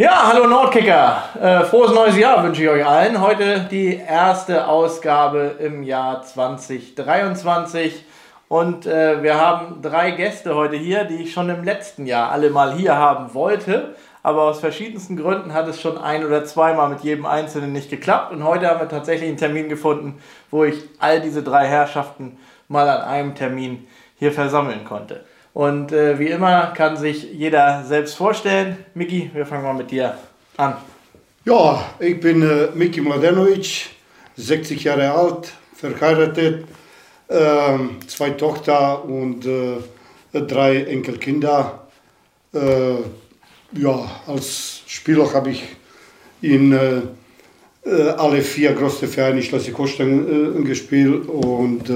Ja, hallo Nordkicker. Äh, frohes neues Jahr wünsche ich euch allen. Heute die erste Ausgabe im Jahr 2023. Und äh, wir haben drei Gäste heute hier, die ich schon im letzten Jahr alle mal hier haben wollte. Aber aus verschiedensten Gründen hat es schon ein oder zweimal mit jedem Einzelnen nicht geklappt. Und heute haben wir tatsächlich einen Termin gefunden, wo ich all diese drei Herrschaften mal an einem Termin hier versammeln konnte. Und äh, wie immer kann sich jeder selbst vorstellen. Miki, wir fangen mal mit dir an. Ja, ich bin äh, Miki Mladenovic, 60 Jahre alt, verheiratet, äh, zwei Tochter und äh, drei Enkelkinder. Äh, ja, als Spieler habe ich in äh, alle vier großen Vereine Schleswig-Holstein gespielt und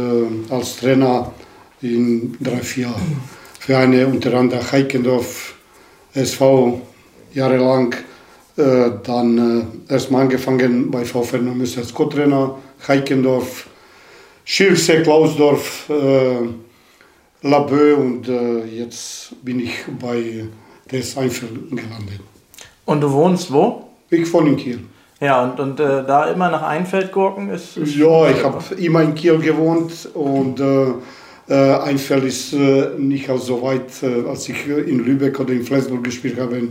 als Trainer in drei, vier Vereine, unter anderem Heikendorf, SV jahrelang. Äh, dann äh, erstmal angefangen bei VfL Neumünster als Co-Trainer, Heikendorf, Schilfse, Klausdorf, äh, Labö und äh, jetzt bin ich bei des Einfeld gelandet. Und du wohnst wo? Ich wohne in Kiel. Ja, und, und äh, da immer nach Einfeld gurken ist, ist Ja, ich habe immer in Kiel gewohnt und äh, äh, Einfeld ist äh, nicht so weit, äh, als ich in Lübeck oder in Flensburg gespielt habe,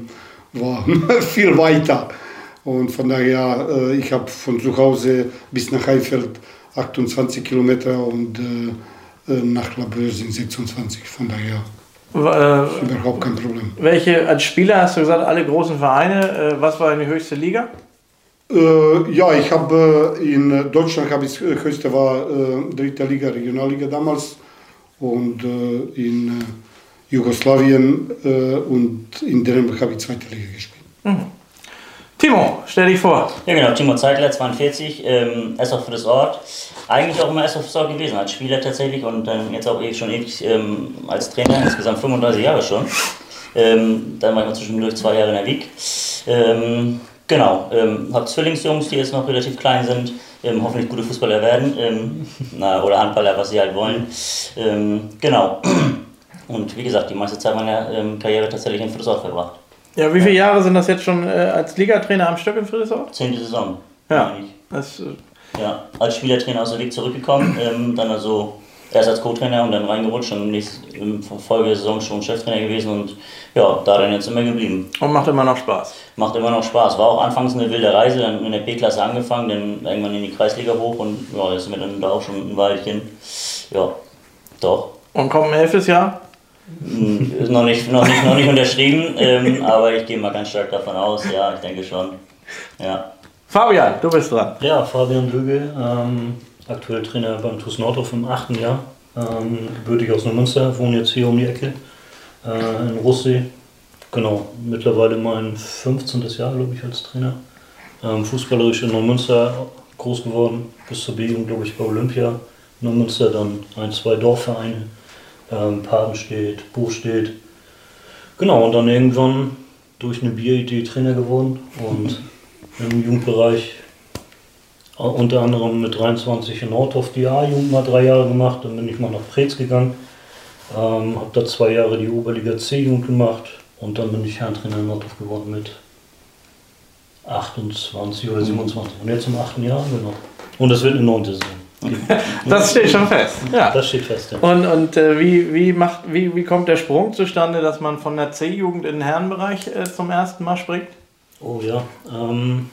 war viel weiter. Und von daher, ich habe von zu Hause bis nach Einfeld 28 Kilometer und nach Labreux sind 26. Von daher äh, überhaupt kein Problem. Welche, als Spieler hast du gesagt, alle großen Vereine, was war deine höchste Liga? Äh, ja, ich habe in Deutschland habe ich höchste war äh, dritte Liga, Regionalliga damals und äh, in äh, Jugoslawien äh, und in Dänemark habe ich zweite Liga gespielt. Mhm. Timo, stell dich vor. Ja genau, Timo Zeitler, 42, ähm, SV für das Ort. Eigentlich auch immer SV für das Ort gewesen, als Spieler tatsächlich und dann jetzt auch eh schon ewig ähm, als Trainer, insgesamt 35 Jahre schon. Ähm, dann war ich mal zwischendurch zwei Jahre in der Wieg. Ähm, genau, ähm, habe Zwillingsjungs, die jetzt noch relativ klein sind ähm, hoffentlich gute Fußballer werden ähm, na, oder Handballer, was sie halt wollen. Ähm, genau. Und wie gesagt, die meiste Zeit meiner ähm, Karriere tatsächlich in Friedrichsort verbracht. Ja, wie viele Jahre sind das jetzt schon äh, als Ligatrainer am Stück in Friedrichsort? Zehnte Saison. Ja. Das, äh ja, als Spielertrainer aus der Weg zurückgekommen, ähm, dann also erst als Co-Trainer und dann reingerutscht und nächst, in Folgesaison schon Cheftrainer gewesen und ja, da dann jetzt immer geblieben. Und macht immer noch Spaß. Macht immer noch Spaß. War auch anfangs eine wilde Reise, dann in der B-Klasse angefangen, dann irgendwann in die Kreisliga hoch und ja, jetzt sind wir dann da auch schon ein Weilchen. Ja, doch. Und kommt ein elftes Jahr? Hm, ist noch nicht, noch nicht, noch nicht unterschrieben, ähm, aber ich gehe mal ganz stark davon aus, ja, ich denke schon. Ja. Fabian, du bist dran. Ja, Fabian Lüge. Ähm aktuell Trainer beim TuS Nordhof im achten Jahr. Ähm, gebürtig aus Neumünster, wohne jetzt hier um die Ecke äh, in Russee. Genau, mittlerweile mein 15. Jahr, glaube ich, als Trainer. Ähm, fußballerisch in Neumünster groß geworden, bis zur B-Jugend, glaube ich, bei Olympia. Neumünster dann ein, zwei Dorfvereine, ähm, Padenstedt, Buchstedt. Genau, und dann irgendwann durch eine Bieridee Trainer geworden und im Jugendbereich unter anderem mit 23 in Nordhof die A-Jugend mal drei Jahre gemacht, dann bin ich mal nach Preetz gegangen, ähm, habe da zwei Jahre die Oberliga C-Jugend gemacht und dann bin ich Herrentrainer in Nordhof geworden mit 28 oder 27 und jetzt im achten Jahr, genau. Und es wird eine neunte Saison. Das steht schon fest. Ja. Das steht fest, ja. Und, und äh, wie, wie, macht, wie, wie kommt der Sprung zustande, dass man von der C-Jugend in den Herrenbereich äh, zum ersten Mal springt? Oh ja. Ähm,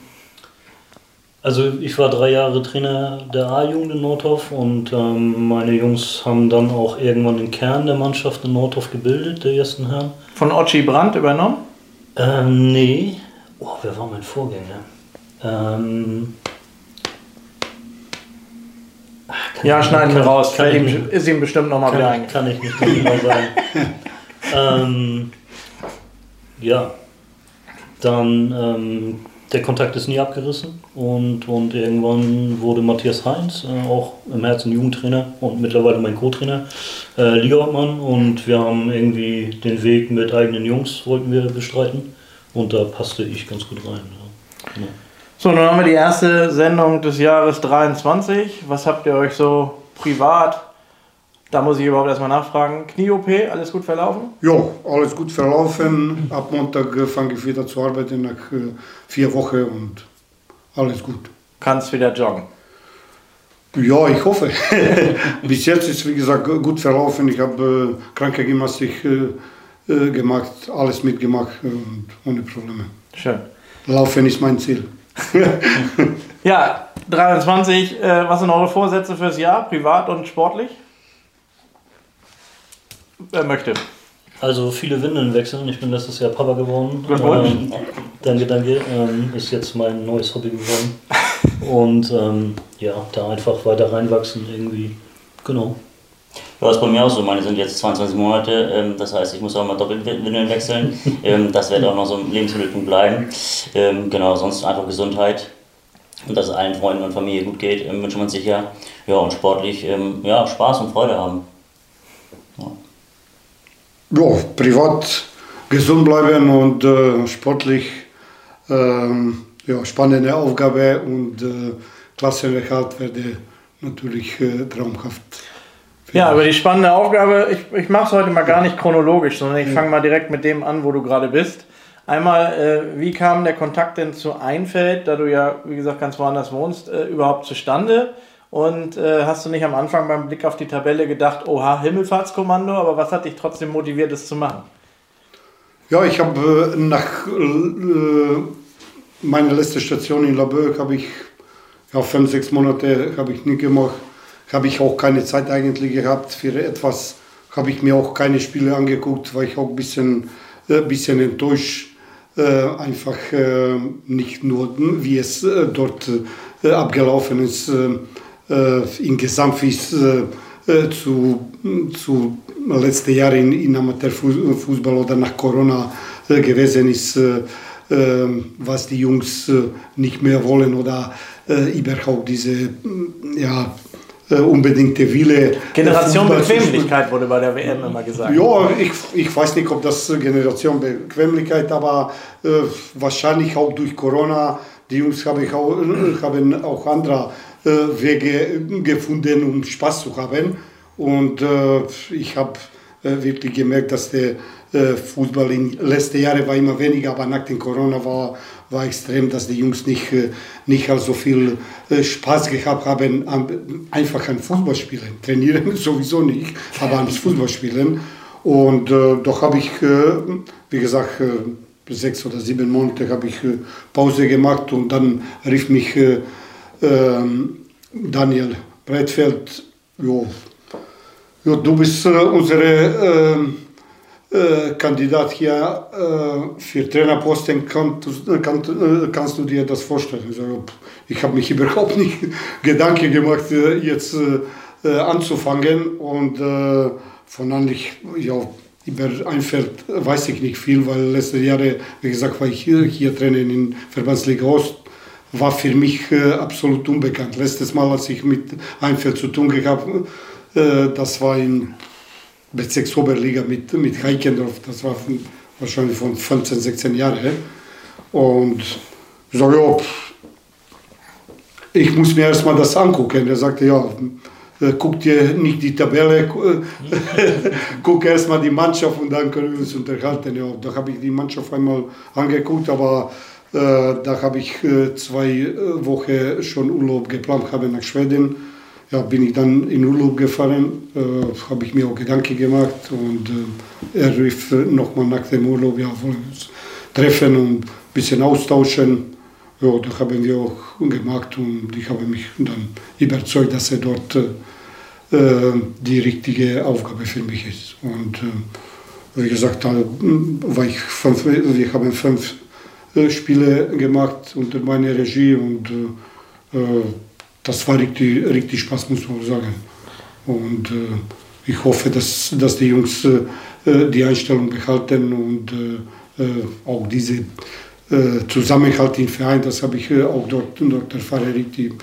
also ich war drei Jahre Trainer der A-Jugend in Nordhof und ähm, meine Jungs haben dann auch irgendwann den Kern der Mannschaft in Nordhof gebildet, der ersten Herren. Von Ochi Brandt übernommen? Ähm, nee. Oh, wer war mein Vorgänger? Ähm, ja, schneiden wir raus. Kann ihm, nicht, ist ihm bestimmt nochmal wieder eingefallen. Kann ich nicht genau sagen. ähm, ja. Dann ähm, der Kontakt ist nie abgerissen und, und irgendwann wurde Matthias Heinz, äh, auch im Herzen Jugendtrainer und mittlerweile mein Co-Trainer, äh, Ligaobmann und wir haben irgendwie den Weg mit eigenen Jungs wollten wir bestreiten und da passte ich ganz gut rein. Ja. Genau. So, nun haben wir die erste Sendung des Jahres 23. Was habt ihr euch so privat Da muss ich überhaupt erstmal nachfragen. Knie-OP, alles gut verlaufen? Ja, alles gut verlaufen. Ab Montag fange ich wieder zu arbeiten nach vier Wochen und alles gut. Kannst wieder joggen? Ja, ich hoffe. Bis jetzt ist wie gesagt gut verlaufen. Ich habe äh, Krankengymnastik äh, äh, gemacht, alles mitgemacht und ohne Probleme. Schön. Laufen ist mein Ziel. ja, 23. Äh, was sind eure Vorsätze fürs Jahr, privat und sportlich? Wer möchte? Also viele Windeln wechseln. Ich bin letztes Jahr Papa geworden. Ähm, danke, danke. Ähm, ist jetzt mein neues Hobby geworden. Und ähm, ja, da einfach weiter reinwachsen irgendwie. Genau. Ja, das ist bei mir auch so. Meine sind jetzt 22 Monate. Ähm, das heißt, ich muss auch mal doppelt Windeln wechseln. ähm, das wird auch noch so ein Lebensmittelpunkt bleiben. Ähm, genau, sonst einfach Gesundheit. Und dass es allen Freunden und Familie gut geht, ähm, wünschen wir uns sicher. Ja, und sportlich ähm, ja, Spaß und Freude haben. Ja. privat gesund bleiben und äh, sportlich ähm, ja, spannende Aufgabe und äh, Klassenerhalt werde natürlich äh, traumhaft. Ja, aber die spannende Aufgabe, ich, ich mache es heute mal gar nicht chronologisch, sondern ich fange mal direkt mit dem an, wo du gerade bist. Einmal, äh, wie kam der Kontakt denn zu Einfeld, da du ja, wie gesagt, ganz woanders wohnst, äh, überhaupt zustande? Und äh, hast du nicht am Anfang beim Blick auf die Tabelle gedacht, oha, Himmelfahrtskommando, aber was hat dich trotzdem motiviert, das zu machen? Ja, ich habe äh, nach äh, meine letzte Station in Laboe habe ich ja, fünf, sechs Monate habe ich nicht gemacht. Habe ich auch keine Zeit eigentlich gehabt für etwas. Habe ich mir auch keine Spiele angeguckt, weil ich auch ein bisschen, äh, bisschen enttäuscht. Äh, einfach äh, nicht nur, wie es äh, dort abgelaufen ist, äh, in Gesamtwies zu, zu letzten Jahren in, in Amateurfußball oder nach Corona gewesen ist was die Jungs äh, nicht mehr wollen oder äh, überhaupt diese mm, ja, äh, unbedingte Wille. Generation Bequemlichkeit wurde bei der WM immer gesagt. Ja, ich, ich weiß nicht, ob das Generation Bequemlichkeit, aber äh, wahrscheinlich auch durch Corona. Die Jungs haben auch, haben auch andere äh, Wege gefunden, um Spaß zu haben. Und äh, ich habe wirklich gemerkt, dass der äh, Fußball in den letzten Jahren war immer weniger, aber nach dem Corona war, war extrem, dass die Jungs nicht, äh, nicht so viel äh, Spaß gehabt haben, einfach an Fußballspielen. Trainieren sowieso nicht, aber an Fußballspielen. Und äh, doch habe ich, äh, wie gesagt, äh, sechs oder sieben Monate habe ich Pause gemacht und dann rief mich ähm, Daniel Breitfeld, jo, jo, du bist unsere ähm, äh, Kandidat hier äh, für Trainerposten, kann, kann, äh, kannst du dir das vorstellen? Ich, ich habe mich überhaupt nicht Gedanken gemacht, äh, jetzt äh, anzufangen und von eigentlich, ja, über Einfeld weiß ich nicht viel, weil letzte Jahre, wie gesagt, war ich hier, hier Trainer in Verbandsliga Ost, war für mich absolut unbekannt. Letztes Mal, als ich mit Einfeld zu tun gehabt, das war in Bezirks Oberliga mit, mit Heikendorf, das war von, wahrscheinlich von 15, 16 Jahren. Und sage, ja, ich muss mir erstmal das angucken. Er sagte, ja, äh, guck dir nicht die Tabelle, guck erstmal die Mannschaft und dann können wir uns unterhalten. Ja, da habe ich die Mannschaft einmal angeguckt, aber äh, da habe ich äh, zwei äh, Wochen schon Urlaub geplant, habe nach Schweden ja, bin ich dann in Urlaub gefahren, äh, habe ich mir auch Gedanken gemacht und äh, er rief nochmal nach dem Urlaub, ja, wollen uns treffen und ein bisschen austauschen. Ja, das haben wir auch gemacht und ich habe mich dann überzeugt, dass er dort äh, die richtige Aufgabe für mich ist. Und äh, wie gesagt, da war ich fünf, wir haben fünf äh, Spiele gemacht unter meiner Regie und äh, das war richtig, richtig Spaß, muss man sagen. Und äh, ich hoffe, dass, dass die Jungs äh, die Einstellung behalten und äh, äh auch diese äh, Zusammenhalt im Verein, das habe ich äh, auch dort, dort erfahren, richtig,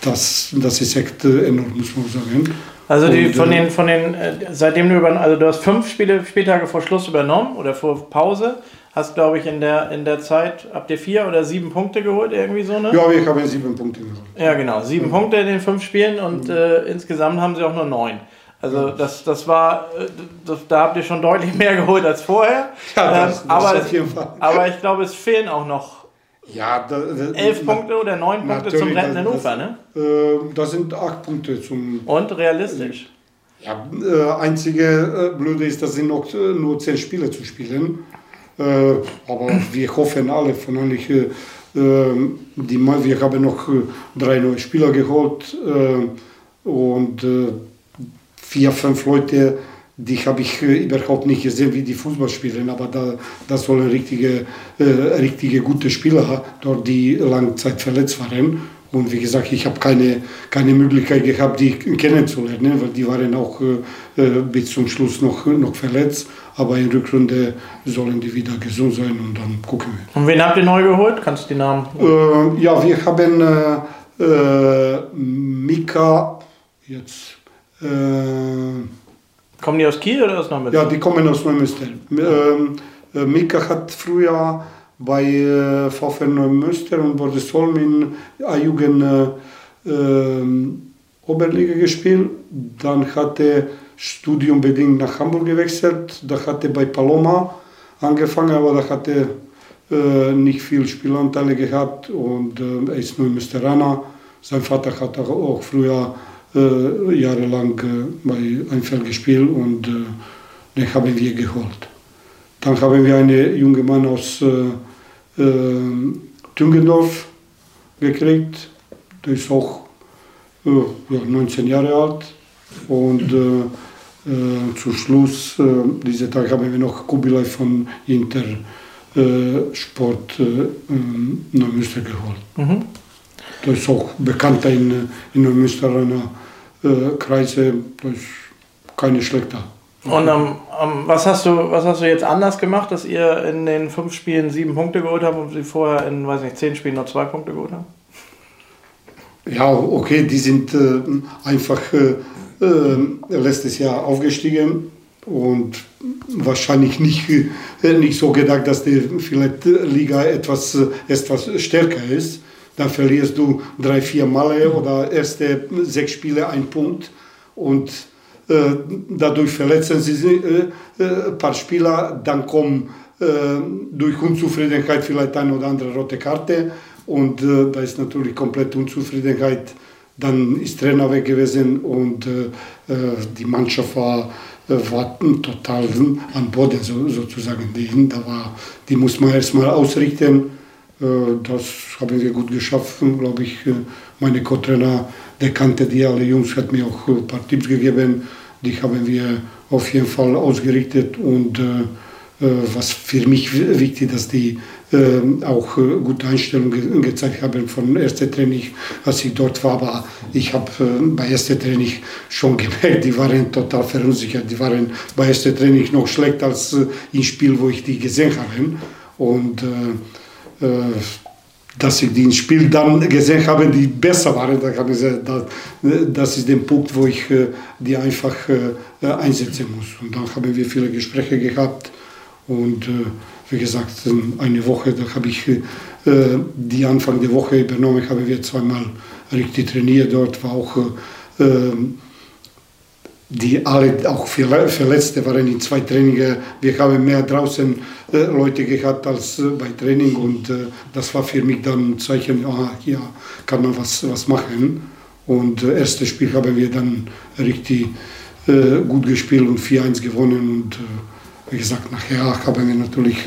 das, das ist echt enorm, muss man sagen. Also die, Und, von äh, den, von den, äh, seitdem du über, also du hast fünf Spiele, Spieltage vor Schluss übernommen oder vor Pause, hast glaube ich in der, in der Zeit, habt ihr vier oder sieben Punkte geholt, irgendwie so, ne? Ja, wir haben sieben Punkte geholt. Ja, genau. Sieben Punkte in den fünf Spielen und äh, insgesamt haben sie auch nur neun. Also das, das war, äh, das, da habt ihr schon deutlich mehr geholt als vorher. Ja, das- Ähm, das aber, auf jeden Fall. aber ich glaube, es fehlen auch noch Ja, da, da, elf na- Punkte oder neun Punkte zum rettenden das- Ufer, ne? Äh, das sind acht Punkte zum. Und realistisch. Ja, äh, einzige äh, Blöde ist, dass sind noch äh, nur zehn Spiele zu spielen. Äh, aber wir hoffen alle von eigentlich, äh, die, wir haben noch äh, drei neue Spieler geholt und vier, fünf Leute, die habe ich überhaupt nicht gesehen, wie die Fußball spielen, aber da, das sollen richtige, richtige gute Spieler dort, die lange Zeit verletzt waren. Und wie gesagt, ich habe keine, keine Möglichkeit gehabt, die kennenzulernen, weil die waren auch äh, äh, bis zum Schluss noch, noch verletzt. Aber in Rückrunde sollen die wieder gesund sein und dann gucken wir. Und wen habt ihr neu geholt? Kannst du die Namen? Äh, ja, wir haben äh, äh, Mika jetzt. Äh, Kommen die aus Kiel oder aus Neumünster? ja, die kommen aus Neumünster. Ähm, äh, Mika hat früher bei äh, VfL Neumünster und Bordesholm in A-Jugend äh, ähm, Oberliga gespielt. Dann hat er studiumbedingt nach Hamburg gewechselt. Da hat er bei Paloma angefangen, aber da hat er äh, nicht viel Spielanteile gehabt und äh, er ist Neumünsteraner. Sein Vater hat auch, früher äh, jahrelang äh, bei Einfeld gespielt und äh, den haben wir geholt. Dann haben wir einen jungen Mann aus äh, äh, Tüngendorf gekriegt. Der ist auch äh, ja, 19 Jahre alt. Und äh, äh, zum Schluss, äh, diese Tag haben wir noch Kubilai von Inter äh, Sport äh, ähm, Neumünster geholt. Mhm. Das ist auch bekannter in, in Neumünsterer äh, Kreise. Das ist keine schlechter. Und ähm, ähm, was, hast du, was hast du jetzt anders gemacht, dass ihr in den fünf Spielen sieben Punkte geholt habt und sie vorher in, weiß nicht, zehn Spielen nur zwei Punkte geholt haben? Ja, okay, die sind äh, einfach äh, äh, letztes Jahr aufgestiegen und wahrscheinlich nicht, äh, nicht so gedacht, dass die vielleicht Liga etwas, äh, etwas stärker ist. Dann verlierst du drei, vier Male oder erste sechs Spiele ein Punkt und dadurch verletzen sie ein paar Spieler, dann kommen äh, durch Unzufriedenheit vielleicht eine oder andere rote Karte und da ist natürlich komplett Unzufriedenheit. Dann ist Trainer weg gewesen und die Mannschaft war, war total am Boden so, sozusagen. Die, da war, die muss man erstmal ausrichten. Das haben wir gut geschafft, glaube ich. Meine Co-Trainer, der kannte die alle Jungs, hat mir auch ein paar Tipps gegeben. Die haben wir auf jeden Fall ausgerichtet und äh, äh, was für mich wi- wichtig, dass die äh, auch äh, gute Einstellung ge gezeigt haben von erster Training, als ich dort war. Aber ich habe äh, bei erster Training schon gemerkt, die waren total verunsichert. Die waren bei erster Training noch schlechter als äh, im Spiel, wo ich die gesehen habe. Und dass ich die im Spiel dann gesehen habe, die besser waren, da habe ich gesagt, das, ist der Punkt, wo ich äh, die einfach äh, einsetzen muss. Und dann haben wir viele Gespräche gehabt und äh, wie gesagt, eine Woche, da habe ich äh, die Anfang der Woche übernommen, haben wir zweimal richtig trainiert, dort war auch äh, die alle auch Verle- Verletzte waren in zwei Trainings. Wir haben mehr draußen äh, Leute gehabt als äh, bei Training und äh, das war für mich dann ein Zeichen, aha, hier kann man was, was machen. Und äh, erstes Spiel haben wir dann richtig äh, gut gespielt und 4-1 gewonnen und äh, wie gesagt, nachher haben wir natürlich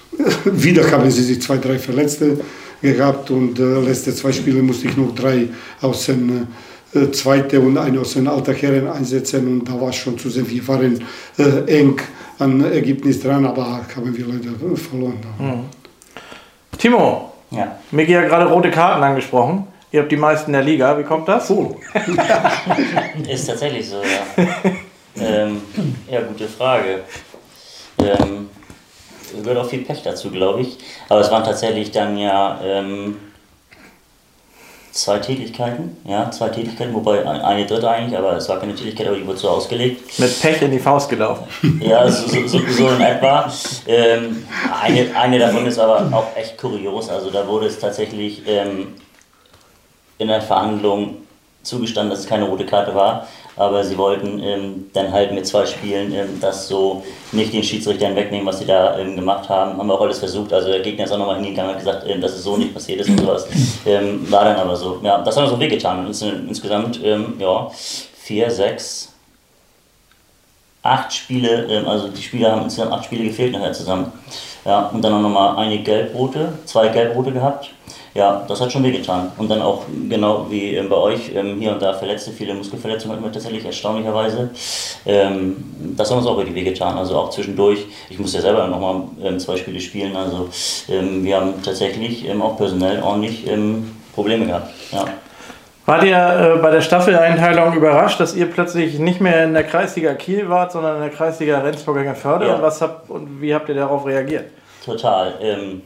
wieder haben sie sich zwei, drei Verletzte gehabt und letzte zwei Spiele musste ich noch drei äh, zweite und eine aus den alten Herren einsetzen und da war es schon zu sehen, wir waren äh, eng an Ergebnis dran, aber haben wir leider äh, verloren. Timo, Ja. Miki hat gerade rote Karten angesprochen. Ihr habt die meisten der Liga. Wie kommt das? Ist tatsächlich so, ja. ähm, ja, gute Frage. Ähm, gehört auch viel Pech dazu, glaube ich. Aber es waren tatsächlich dann ja ähm, zwei Tätigkeiten, ja, zwei Tätigkeiten, wobei eine dritte eigentlich, aber es war keine Tätigkeit, aber die wurde so ausgelegt. Mit Pech in die Faust gelaufen. Ja, so, so, so in etwa. Ähm, eine, eine davon ist aber auch echt kurios, also da wurde es tatsächlich ähm, in der Verhandlung zugestanden, dass es keine rote Karte war, aber sie wollten ähm, dann halt mit zwei Spielen ähm, das so nicht den Schiedsrichtern wegnehmen, was sie da ähm, gemacht haben. Haben wir auch alles versucht. Also der Gegner ist auch nochmal hingegangen und gesagt, ähm, dass es so nicht passiert ist und sowas. Ähm, war dann aber so. Ja, das hat uns so wehgetan. Ins, insgesamt, ähm, ja, vier, sechs, acht Spiele, also die Spieler haben insgesamt acht Spiele gefehlt nachher zusammen. Ja, und dann auch nochmal einige Gelbrote, zwei Gelbrote gehabt ja, das hat schon wehgetan. Und dann auch genau wie ähm, bei euch ähm, hier und da Verletzte, viele Muskelverletzungen hatten wir tatsächlich erstaunlicherweise. Ähm, das hat uns auch richtig wehgetan. Also auch zwischendurch, ich musste ja selber nochmal ähm, zwei Spiele spielen. Also wir haben tatsächlich auch personell ordentlich Probleme gehabt. Ja. Wart ihr äh, bei der Staffeleinteilung überrascht, dass ihr plötzlich nicht mehr in der Kreisliga Kiel wart, sondern in der Kreisliga Rendsburger Förde? Ja. Und, was habt, und wie habt ihr darauf reagiert? Total. Ähm,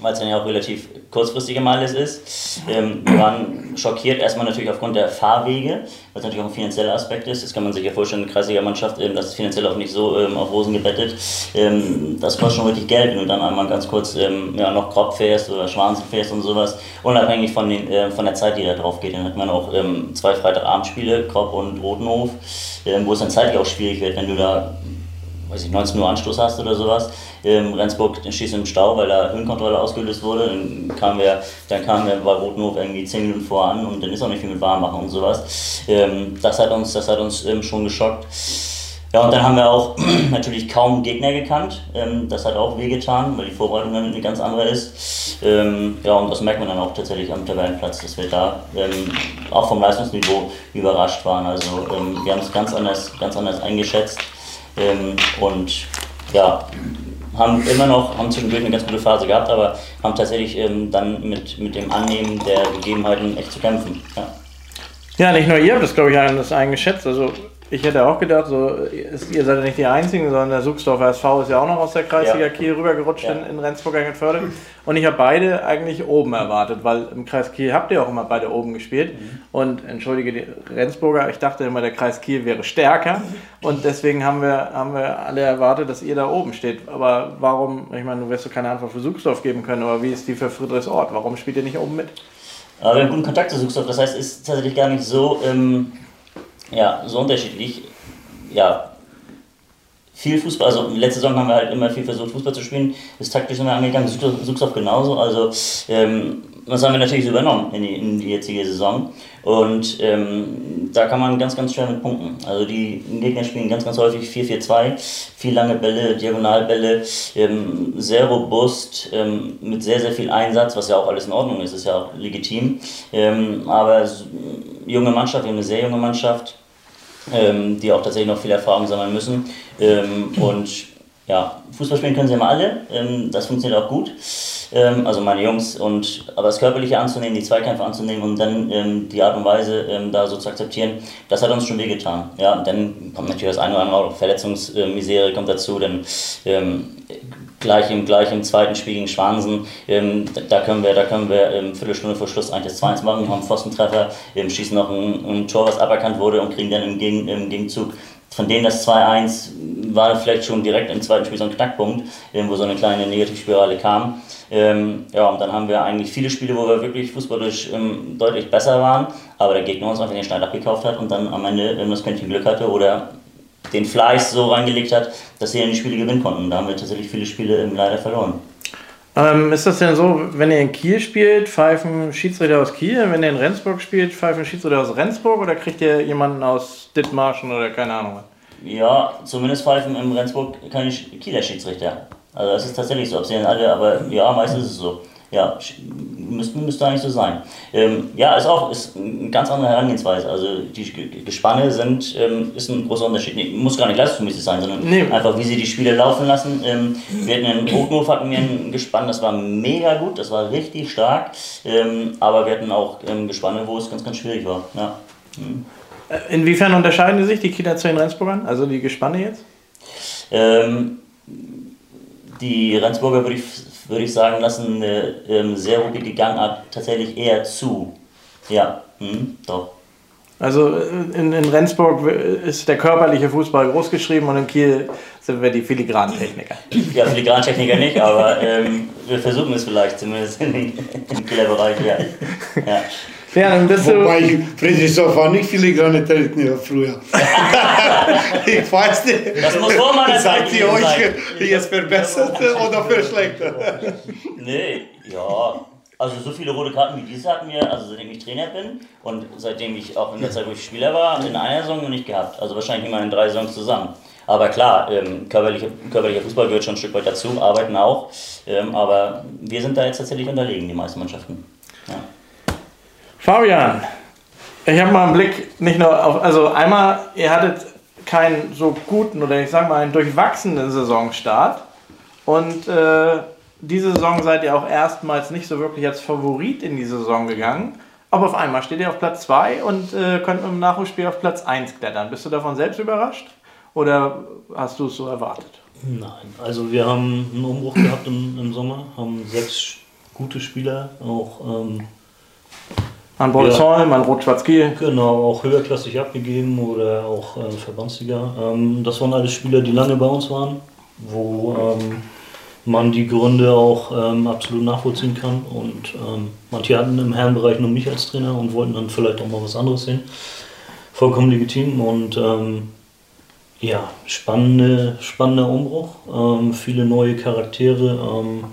weil es dann ja auch relativ kurzfristig immer alles ist. Ähm, wir waren schockiert, erstmal natürlich aufgrund der Fahrwege, was natürlich auch ein finanzieller Aspekt ist. Das kann man sich ja vorstellen, eine Kreisliga-Mannschaft, ähm, das ist finanziell auch nicht so ähm, auf Rosen gebettet. Ähm, das kostet schon richtig Geld, wenn du dann einmal ganz kurz ähm, ja, noch Kropp fährst oder Schwanzen fährst und sowas, unabhängig von, den, äh, von der Zeit, die da drauf geht. Dann hat man auch ähm, zwei Freitagabendspiele, Kropp und Rotenhof, wo es dann zeitlich auch schwierig wird, wenn du da weiß ich, 19 Uhr Anstoß hast oder sowas. Ähm, Rendsburg schießt im Stau, weil da Höhenkontrolle ausgelöst wurde. Dann kamen wir, dann kamen wir bei Rotenhof irgendwie 10 Minuten voran und dann ist auch nicht viel mit Warmmachen und sowas. Ähm, das hat uns, das hat uns ähm, schon geschockt. Ja, und dann haben wir auch natürlich kaum Gegner gekannt. Ähm, das hat auch wehgetan, weil die Vorbereitung dann eine ganz andere ist. Ja, und das merkt man dann auch tatsächlich am Tabellenplatz, dass wir da auch vom Leistungsniveau überrascht waren. Also wir haben es ganz anders, ganz anders eingeschätzt. Ähm, und ja, haben immer noch, haben zwischendurch eine ganz gute Phase gehabt, aber haben tatsächlich ähm, dann mit, mit dem Annehmen der Gegebenheiten echt zu kämpfen. Ja, ja nicht nur ihr habt das, glaube ich, das eingeschätzt. Also ich hätte auch gedacht, so, ist, ihr seid ja nicht die Einzigen, sondern der Suchsdorfer SV ist ja auch noch aus der Kreisliga ja. Kiel rübergerutscht ja. in, in Rendsburg-Eckernförde. Und ich habe beide eigentlich oben erwartet, weil im Kreis Kiel habt ihr auch immer beide oben gespielt. Mhm. Und entschuldige die Rendsburger, ich dachte immer, der Kreis Kiel wäre stärker. Und deswegen haben wir, haben wir alle erwartet, dass ihr da oben steht. Aber warum, ich meine, du wirst du keine Antwort für Suchsdorf geben können, aber wie ist die für Friedrichsort? Warum spielt ihr nicht oben mit? Aber wir haben guten Kontakt zu Suchsdorf, das heißt, es ist tatsächlich gar nicht so. Ähm ja, so unterschiedlich. Ja, viel Fußball, also letzte Saison haben wir halt immer viel versucht, Fußball zu spielen, ist taktisch immer angegangen, Suchsoft genauso. Also ähm, das haben wir natürlich übernommen in die, in die jetzige Saison. Und ähm, da kann man ganz, ganz schwer mit punkten. Also die Gegner spielen ganz, ganz häufig 4-4-2, viel lange Bälle, Diagonalbälle, ähm, sehr robust, ähm, mit sehr, sehr viel Einsatz, was ja auch alles in Ordnung ist, ist ja auch legitim. Ähm, aber junge Mannschaft, wir haben eine sehr junge Mannschaft, ähm, die auch tatsächlich noch viel Erfahrung sammeln müssen. Ähm, und ja, Fußball spielen können sie immer alle, ähm, das funktioniert auch gut. Ähm, also meine Jungs, und aber das Körperliche anzunehmen, die Zweikämpfe anzunehmen und dann ähm, die Art und Weise da so zu akzeptieren, das hat uns schon wehgetan. Ja, dann kommt natürlich das eine oder andere, Verletzungsmisere kommt dazu, dann gleich im, gleich im zweiten Spiel gegen Schwansen. Ähm, da können wir, da können wir ähm, Viertelstunde vor Schluss eigentlich das 2-1 machen, haben einen Pfostentreffer, ähm, schießen noch ein, ein, Tor, was aberkannt wurde und kriegen dann im, Gegen, im Gegenzug von denen das 2-1 war vielleicht schon direkt im zweiten Spiel so ein Knackpunkt, ähm, wo so eine kleine Negativspirale kam. Ähm, ja, und dann haben wir eigentlich viele Spiele, wo wir wirklich fußballisch ähm, deutlich besser waren, aber der Gegner uns einfach den Schneid abgekauft hat und dann am Ende ähm, das Quäntchen Glück hatte oder den Fleiß so reingelegt hat, dass sie dann die Spiele gewinnen konnten. Da haben wir tatsächlich viele Spiele leider verloren. Ähm, ist das denn so, wenn ihr in Kiel spielt, pfeifen Schiedsrichter aus Kiel, wenn ihr in Rendsburg spielt, pfeifen Schiedsrichter aus Rendsburg oder kriegt ihr jemanden aus Dithmarschen oder keine Ahnung? Ja, zumindest pfeifen im Rendsburg keine Kieler Schiedsrichter. Also das ist tatsächlich so, ob sie denn alle, aber ja, meistens ist es so. Ja, müsste, müsste eigentlich so sein. Ähm, ja, ist auch ist eine ganz andere Herangehensweise. Also die Gespanne sind, ähm, ist ein großer Unterschied. Nee, muss gar nicht leistungsmäßig sein, sondern nee. einfach wie sie die Spiele laufen lassen. Ähm, wir hatten in Hochnof hatten wir ein Gespann, das war mega gut, das war richtig stark. Ähm, aber wir hatten auch ähm, Gespanne, wo es ganz, ganz schwierig war. Ja. Mhm. Inwiefern unterscheiden sich die Kieler zu den Rendsburgern, also die Gespanne jetzt? Ähm, die Rendsburger würde ich würde ich sagen, lassen eine ähm, sehr ruhige Gangart tatsächlich eher zu. Ja, hm, doch. Also in, in Rendsburg ist der körperliche Fußball großgeschrieben und in Kiel sind wir die Filigrantechniker. Ja, Filigrantechniker nicht, aber ähm, wir versuchen es vielleicht, zumindest im Kieler Bereich, ja. ja. Ja, dann bist Wobei, Friedrichsdorf war nicht filigrane Techniker früher. ich weiß nicht. Das muss vor meiner Zeit Seid ihr euch jetzt verbessert oder verschlechtert? Nee, ja. Also so viele rote Karten wie diese hatten wir, also seitdem ich Trainer bin und seitdem ich auch in der Zeit, wo ich Spieler war, in einer Saison noch nicht gehabt. Also wahrscheinlich immer in drei Saisons zusammen. Aber klar, ähm, körperlicher, körperlicher Fußball gehört schon ein Stück weit dazu, arbeiten auch. Ähm, aber wir sind da jetzt tatsächlich unterlegen, die meisten Mannschaften. Ja. Fabian, ich habe mal einen Blick nicht nur auf, also einmal, ihr hattet keinen so guten oder ich sag mal einen durchwachsenen Saisonstart und äh, diese Saison seid ihr auch erstmals nicht so wirklich als Favorit in die Saison gegangen. Aber auf einmal steht ihr auf Platz 2 und äh, könnt im Nachholspiel auf Platz 1 klettern. Bist du davon selbst überrascht? Oder hast du es so erwartet? Nein, also wir haben einen Umbruch gehabt im, im Sommer, haben sechs gute Spieler, auch ähm, an Bolzheim, ja, an Rot-Schwarz-Kiel. Genau, auch höherklassig abgegeben oder auch äh, Verbandsliga. Ähm, das waren alles Spieler, die lange bei uns waren, wo ähm, man die Gründe auch ähm, absolut nachvollziehen kann. Und ähm, manche hatten im Herrenbereich nur mich als Trainer und wollten dann vielleicht auch mal was anderes sehen. Vollkommen legitim und ähm, ja, spannende, spannender Umbruch. Ähm, viele neue Charaktere.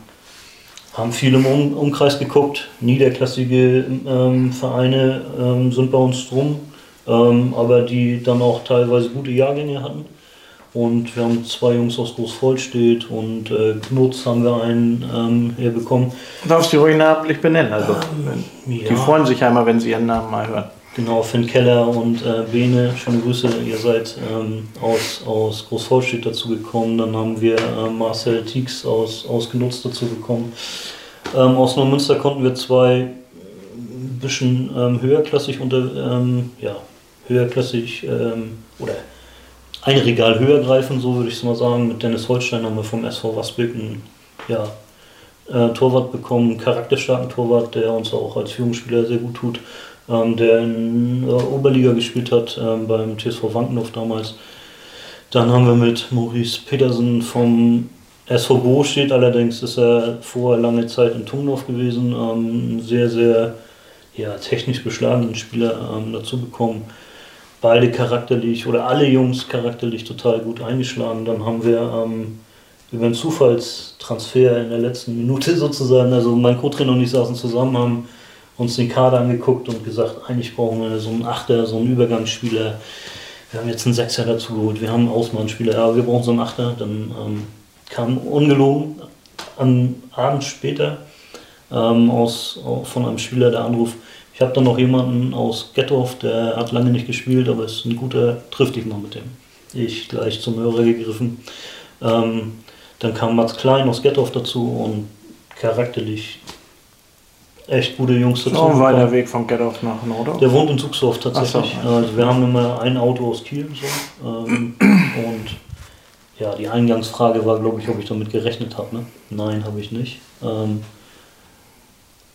Ähm, haben viel im um Umkreis geguckt. Niederklassige ähm, Vereine sind bei uns drum, aber die dann auch teilweise gute Jahrgänge hatten. Und wir haben zwei Jungs aus Großvollstedt und äh, Knutz haben wir einen ähm, herbekommen. Darfst du ruhig namentlich benennen? Also, ähm, die ja. freuen sich einmal, wenn sie ihren Namen mal hören. Genau, Finn Keller und äh, Bene, schöne Grüße, ihr seid ähm, aus, aus Großvollstedt dazu gekommen. Dann haben wir äh, Marcel Tieks aus, aus Genutzt dazu bekommen. Ähm, aus Neumünster konnten wir zwei ein bisschen ähm, höherklassig unter, ähm, ja, höherklassig ähm, oder ein Regal höher greifen, so würde ich es mal sagen. Mit Dennis Holstein haben wir vom SV Wasbeck einen ja, äh, Torwart bekommen, einen charakterstarken Torwart, der uns auch als Führungsspieler sehr gut tut, der in äh, Oberliga gespielt hat, ähm, beim TSV Wankenhof damals. Dann haben wir mit Maurice Petersen vom SV Bo steht, allerdings ist er vorher lange Zeit in Tungdorf gewesen, ähm, sehr, sehr ja, technisch beschlagenen Spieler ähm, dazu bekommen beide charakterlich oder alle Jungs charakterlich total gut eingeschlagen. Dann haben wir ähm, über einen Zufallstransfer in der letzten Minute sozusagen, also mein Co-Trainer und ich saßen zusammen, haben uns den Kader angeguckt und gesagt, eigentlich brauchen wir so einen Achter, so einen Übergangsspieler. Wir haben jetzt einen Sechser dazu geholt, wir haben einen Außenbahnspieler, ja, wir brauchen so einen Achter. Dann ähm, kam ungelogen am Abend später ähm, aus, von einem Spieler der Anruf, ich habe dann noch jemanden aus Gettorf, der hat lange nicht gespielt, aber ist ein guter, trifft dich mal mit dem. Ich gleich zum Hörer gegriffen. Ähm, dann kam Mats Klein aus Gettorf dazu und charakterlich echt gute Jungs dazu. Auch ein weiter Weg von Gettorf nach Nordorf? Der wohnt in Zugsdorf tatsächlich. So. Also wir haben immer ein Auto aus Kiel so. Ähm, und ja, die Eingangsfrage war, glaube ich, ob ich damit gerechnet habe. Ne? Nein, habe ich nicht. Ähm,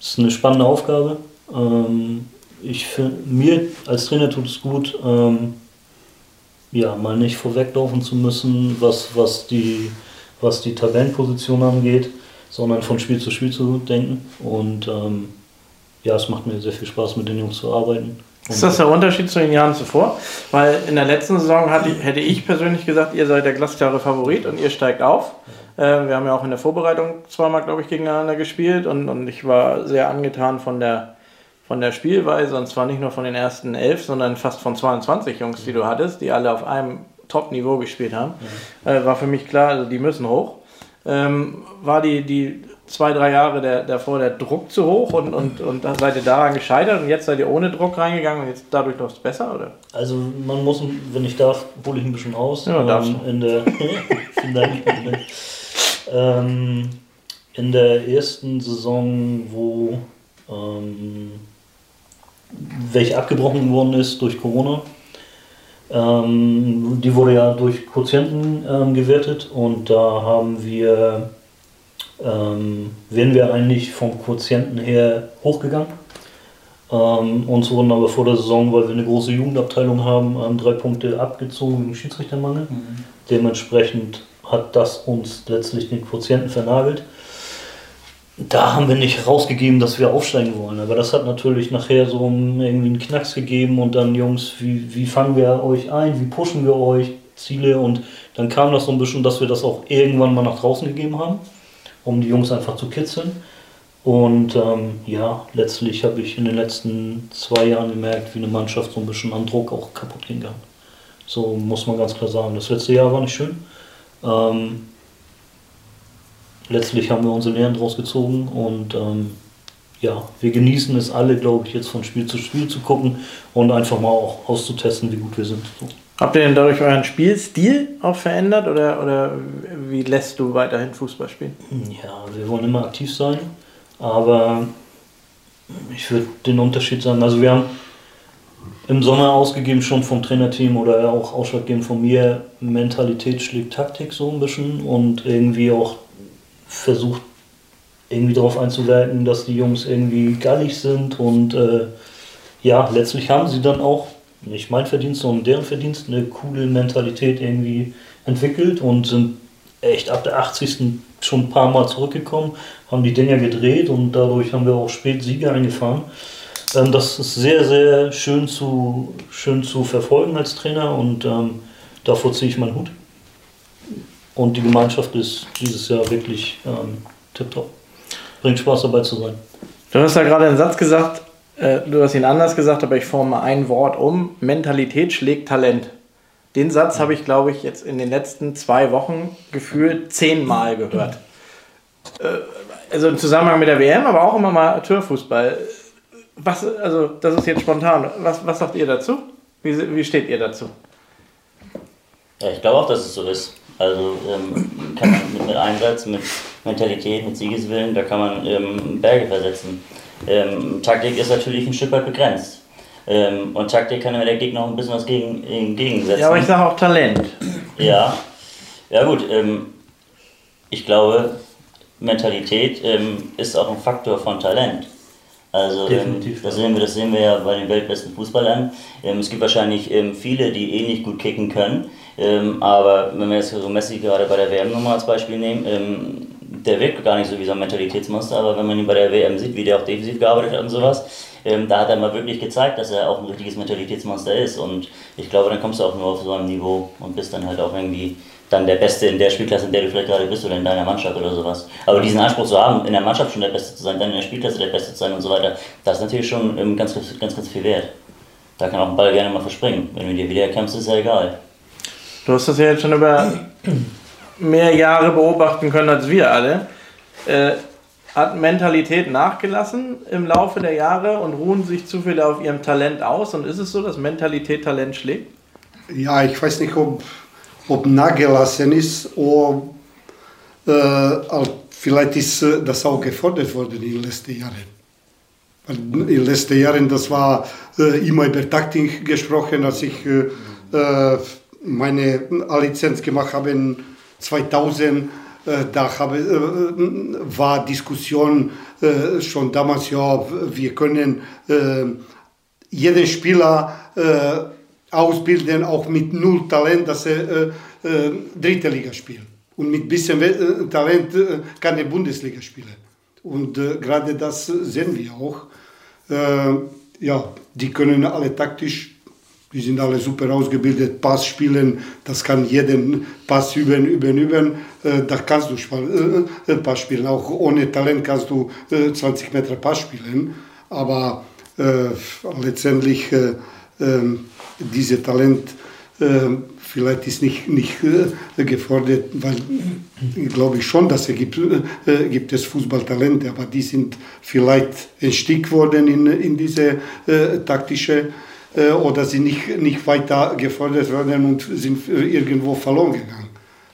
ist eine spannende Aufgabe. Ähm, ich find, mir als Trainer tut es gut, ähm, ja, mal nicht vorweglaufen zu müssen, was, was, die, was die Tabellenposition angeht, sondern von Spiel zu Spiel zu denken. Und ähm, ja, es macht mir sehr viel Spaß, mit den Jungs zu arbeiten. Ist das der Unterschied zu den Jahren zuvor? Weil in der letzten Saison hatte, hätte ich persönlich gesagt, ihr seid der glasklare Favorit und ihr steigt auf. Äh, wir haben ja auch in der Vorbereitung zweimal, glaube ich, gegeneinander gespielt und, und ich war sehr angetan von der, von der Spielweise und zwar nicht nur von den ersten elf, sondern fast von 22 Jungs, die du hattest, die alle auf einem Top-Niveau gespielt haben. Mhm. Äh, war für mich klar, also die müssen hoch. Ähm, war die, die zwei, drei Jahre der, davor der Druck zu hoch und, und, und da seid ihr daran gescheitert und jetzt seid ihr ohne Druck reingegangen und jetzt dadurch läuft es besser, oder? Also man muss, wenn ich darf, hole ich ein bisschen aus. Ja, ähm, in der, vielen Dank. ähm, in der ersten Saison, wo ähm, welche abgebrochen worden ist durch Corona. Ähm, die wurde ja durch Quotienten ähm, gewertet und da haben wir, ähm, wären wir eigentlich vom Quotienten her hochgegangen. Ähm, uns wurden aber vor der Saison, weil wir eine große Jugendabteilung haben, ähm, drei Punkte abgezogen wegen Schiedsrichtermangel. Mhm. Dementsprechend hat das uns letztlich den Quotienten vernagelt. Da haben wir nicht rausgegeben, dass wir aufsteigen wollen. Aber das hat natürlich nachher so irgendwie einen Knacks gegeben und dann, Jungs, wie, wie fangen wir euch ein, wie pushen wir euch, Ziele und dann kam das so ein bisschen, dass wir das auch irgendwann mal nach draußen gegeben haben, um die Jungs einfach zu kitzeln. Und ähm, ja, letztlich habe ich in den letzten zwei Jahren gemerkt, wie eine Mannschaft so ein bisschen an Druck auch kaputt ging. So muss man ganz klar sagen. Das letzte Jahr war nicht schön. Ähm, letztlich haben wir unsere Lehren draus gezogen und ähm, ja, wir genießen es alle, glaube ich, jetzt von Spiel zu Spiel zu gucken und einfach mal auch auszutesten, wie gut wir sind. So. Habt ihr denn dadurch euren Spielstil auch verändert oder, oder wie lässt du weiterhin Fußball spielen? Ja, wir wollen immer aktiv sein. Aber ich würde den Unterschied sagen, also wir haben im Sommer ausgegeben schon vom Trainerteam oder auch ausschlaggebend von mir, Mentalität schlägt Taktik so ein bisschen und irgendwie auch versucht irgendwie darauf einzuwirken, dass die Jungs irgendwie gallig sind und äh, ja, letztlich haben sie dann auch, nicht mein Verdienst, sondern deren Verdienst, eine coole Mentalität irgendwie entwickelt und sind echt ab der 80. schon ein paar Mal zurückgekommen, haben die Dinger gedreht und dadurch haben wir auch spät Siege eingefahren. Ähm, das ist sehr, sehr schön zu, schön zu verfolgen als Trainer und ähm, davor ziehe ich meinen Hut. Und die Gemeinschaft ist dieses Jahr wirklich ähm, tipptopp. Bringt Spaß dabei zu sein. Du hast ja gerade einen Satz gesagt, äh, du hast ihn anders gesagt, aber ich forme ein Wort um. Mentalität schlägt Talent. Den Satz habe ich, glaube ich, jetzt in den letzten zwei Wochen gefühlt zehnmal gehört. Äh, also im Zusammenhang mit der WM, aber auch immer mal Türfußball. Was, also das ist jetzt spontan. Was, was sagt ihr dazu? Wie, wie steht ihr dazu? Ja, ich glaube auch, dass es so ist. Also ähm, kann man mit, mit Einsatz, mit Mentalität, mit Siegeswillen, da kann man ähm, Berge versetzen. Ähm, Taktik ist natürlich ein Stück weit begrenzt. Ähm, und Taktik kann der Gegner auch ein bisschen was gegen, entgegensetzen. Ja, aber ich sage auch Talent. Ja, ja gut. Ähm, ich glaube, Mentalität ähm, ist auch ein Faktor von Talent. Also ähm, das, sehen wir, das sehen wir ja bei den weltbesten Fußballern. Ähm, es gibt wahrscheinlich ähm, viele, die eh nicht gut kicken können. Ähm, aber wenn wir jetzt so Messi gerade bei der WM nochmal als Beispiel nehmen, ähm, der wirkt gar nicht so wie so ein Mentalitätsmonster, aber wenn man ihn bei der WM sieht, wie der auch defensiv gearbeitet hat und sowas, ähm, da hat er mal wirklich gezeigt, dass er auch ein richtiges Mentalitätsmonster ist. Und ich glaube, dann kommst du auch nur auf so einem Niveau und bist dann halt auch irgendwie dann der Beste in der Spielklasse, in der du vielleicht gerade bist oder in deiner Mannschaft oder sowas. Aber diesen Anspruch zu haben, in der Mannschaft schon der Beste zu sein, dann in der Spielklasse der Beste zu sein und so weiter, das ist natürlich schon ähm, ganz, ganz, ganz viel wert. Da kann auch ein Ball gerne mal verspringen. Wenn du dir wieder kämpfst, ist ja egal. Du hast das ja jetzt schon über mehr Jahre beobachten können als wir alle. Äh, hat Mentalität nachgelassen im Laufe der Jahre und ruhen sich zu viel auf ihrem Talent aus? Und ist es so, dass Mentalität Talent schlägt? Ja, ich weiß nicht, ob, ob nachgelassen ist oder äh, vielleicht ist äh, das auch gefordert worden in den letzten Jahren. In den letzten Jahren, das war äh, immer über Taktik gesprochen, als ich äh, äh meine Lizenz gemacht habe 2000 äh, da habe, äh, war Diskussion äh, schon damals, ja, wir können jeden Spieler ausbilden, auch mit null Talent, dass er dritte Liga spielt. Und mit bisschen Talent kann er Bundesliga spielen. Und gerade das sehen wir auch. ja, die können alle taktisch die sind alle super ausgebildet, Pass spielen, das kann jeden Pass üben, üben, üben. Äh, da kannst du äh, äh, Pass spielen. Auch ohne Talent kannst du 20 Meter Pass spielen. Aber letztendlich äh, ähm, diese Talent vielleicht ist nicht, nicht gefordert, weil ich glaube schon, dass es gibt, gibt es Fußballtalente, aber die sind vielleicht entstieg worden in, in diese taktische äh, oder sie nicht, nicht weiter gefördert werden und sind irgendwo verloren gegangen.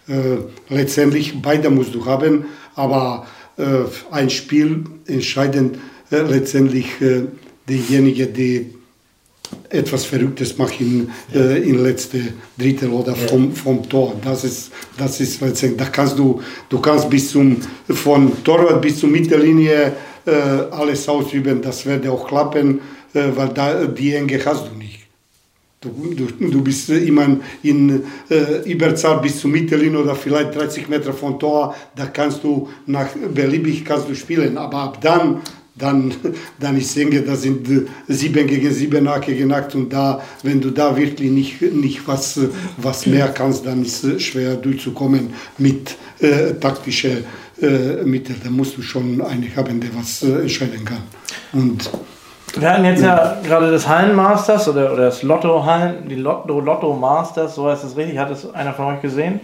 Äh, letztendlich beide musst du haben, aber äh, ein Spiel entscheidend äh, letztendlich äh, derjenige, der etwas Verrücktes macht in, äh, in letzte Drittel oder vom, vom Tor. Das ist, das ist letztendlich, da kannst du, du kannst bis zum, von Torwart bis zur Mittellinie äh, alles ausüben, das wird auch klappen. Äh, weil da die Enge hast du nicht. Du, du, du bist immer in äh, Überzahl bis zum Mittellinie oder vielleicht 30 Meter von Tor, da kannst du nach beliebig kannst du spielen, aber ab dann dann, dann ich denke, das sind sieben gegen sieben gegen acht und da, wenn du da wirklich nicht, nicht was, was mehr kannst, dann ist es schwer durchzukommen mit äh, taktischen äh, Mitteln. Da musst du schon einen haben, der was äh, entscheiden kann. Und wir hatten jetzt ja gerade das Hallenmasters oder, oder das Lotto Hallen, die Lotto, Lotto Masters, so heißt es richtig. Hat es einer von euch gesehen?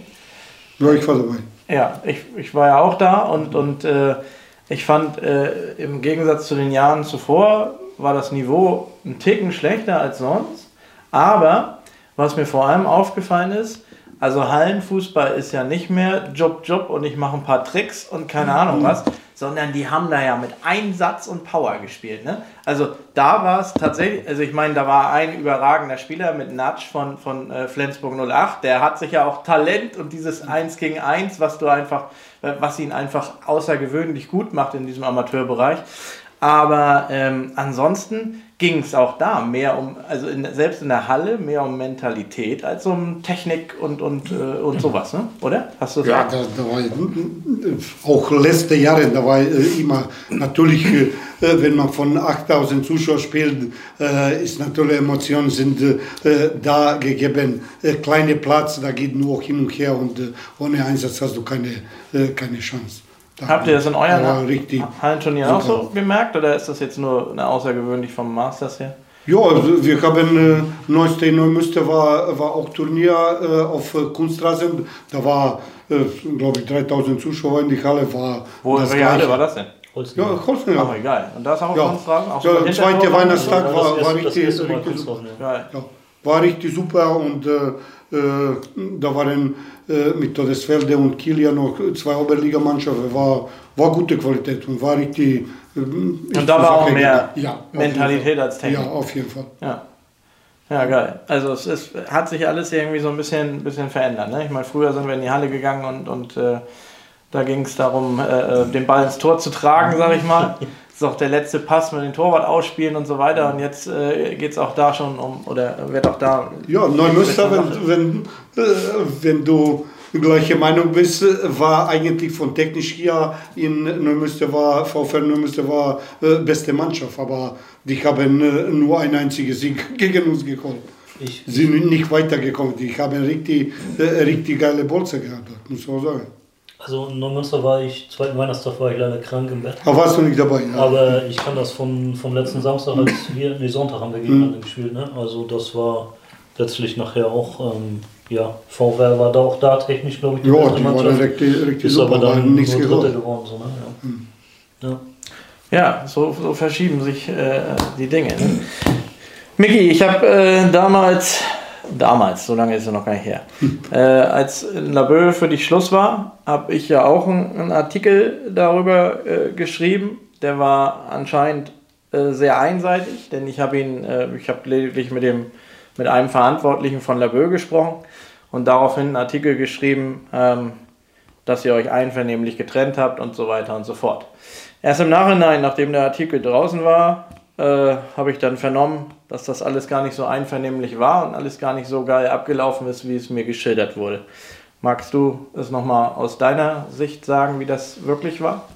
Ja, ich war dabei. Ja, ich, ich war ja auch da und, und äh, ich fand äh, im Gegensatz zu den Jahren zuvor war das Niveau ein Ticken schlechter als sonst. Aber was mir vor allem aufgefallen ist, also Hallenfußball ist ja nicht mehr Job, Job und ich mache ein paar Tricks und keine Ahnung was, sondern die haben da ja mit Einsatz und Power gespielt. Ne? Also da war es tatsächlich, also ich meine, da war ein überragender Spieler mit Natsch von, von äh, Flensburg 08, der hat sich ja auch Talent und dieses 1 gegen 1, was du einfach, äh, was ihn einfach außergewöhnlich gut macht in diesem Amateurbereich. Aber ähm, ansonsten ging es auch da mehr um, also in, selbst in der Halle, mehr um Mentalität als um Technik und, und, äh, und sowas, ne? oder? Hast du Ja, da, da war auch letzte Jahre, da war äh, immer natürlich, äh, wenn man von 8000 Zuschauern spielt, äh, ist natürlich Emotionen sind äh, da gegeben. Äh, kleine Platz, da geht nur hin und her und ohne Einsatz hast du keine, keine Chance. Habt ihr das in euren Hallenturnieren auch so gemerkt oder ist das jetzt nur eine außergewöhnlich vom Masters her? Ja, also wir haben äh, neueste Neumünster war, war auch Turnier äh, auf äh, Kunstrasen. Da war, äh, glaube ich, 3000 Zuschauer in die Halle. War Wo welche Halle war das denn? Holzen. Ja, Holzen, ja. Ach, egal. Und da ist auch ja. Kunstrasen? Auch ja, der zweite Weihnachtstag war, war, richtig, richtig super. Ja. War richtig super und äh, da waren äh, mit Todesfelde und Kiel ja noch zwei Oberligamannschaften, war, war gute Qualität und war richtig. Äh, und da war auch mehr ja, Mentalität als Technik. Ja, auf jeden Fall. Ja. Ja, geil. Also es ist, hat sich alles irgendwie so ein bisschen, bisschen verändert. Ne? Ich meine, früher sind wir in die Halle gegangen und, und äh, da ging es darum, äh, den Ball ins Tor zu tragen, sag ich mal. ist auch der letzte Pass mit dem Torwart ausspielen und so weiter. Und jetzt äh, geht es auch da schon um, oder wird auch da. Ja, Neumünster, wenn, wenn, äh, wenn du gleiche Meinung bist, war eigentlich von technisch hier in Neumünster war, VfL Neumünster war äh, beste Mannschaft, aber die haben äh, nur ein einziges Sieg gegen uns geholt. Ich, sind nicht weitergekommen. Die haben richtig, äh, richtig geile Bolze gehabt, muss man sagen. Also in Neumünster war ich, zweiten Weihnachtstag war ich leider krank im Bett. Aber warst du nicht dabei? Ja. Aber ich kann das vom, vom letzten Samstag, als wir, nee, Sonntag haben wir gegeneinander mhm. gespielt, ne? Also das war letztlich nachher auch, ähm, ja, VW war da auch da technisch, glaube ich, die ja, die Mannschaft. Richtig, richtig ist super, aber dann nichts nur Dritte geworden, so, ne? Ja, mhm. ja. ja so, so verschieben sich äh, die Dinge. Ne? Miki, ich habe äh, damals damals, so lange ist es noch gar nicht her. Äh, als Labö für dich Schluss war, habe ich ja auch einen, Artikel darüber äh, geschrieben. Der war anscheinend äh, sehr einseitig, denn ich habe ihn, äh, ich habe lediglich mit dem mit einem Verantwortlichen von Labö gesprochen und daraufhin einen Artikel geschrieben, ähm, dass ihr euch einvernehmlich getrennt habt und so weiter und so fort. Erst im Nachhinein, nachdem der Artikel draußen war, äh, habe ich dann vernommen, dass das alles gar nicht so einvernehmlich war und alles gar nicht so geil abgelaufen ist, wie es mir geschildert wurde. Magst du es nochmal aus deiner Sicht sagen, wie das wirklich war?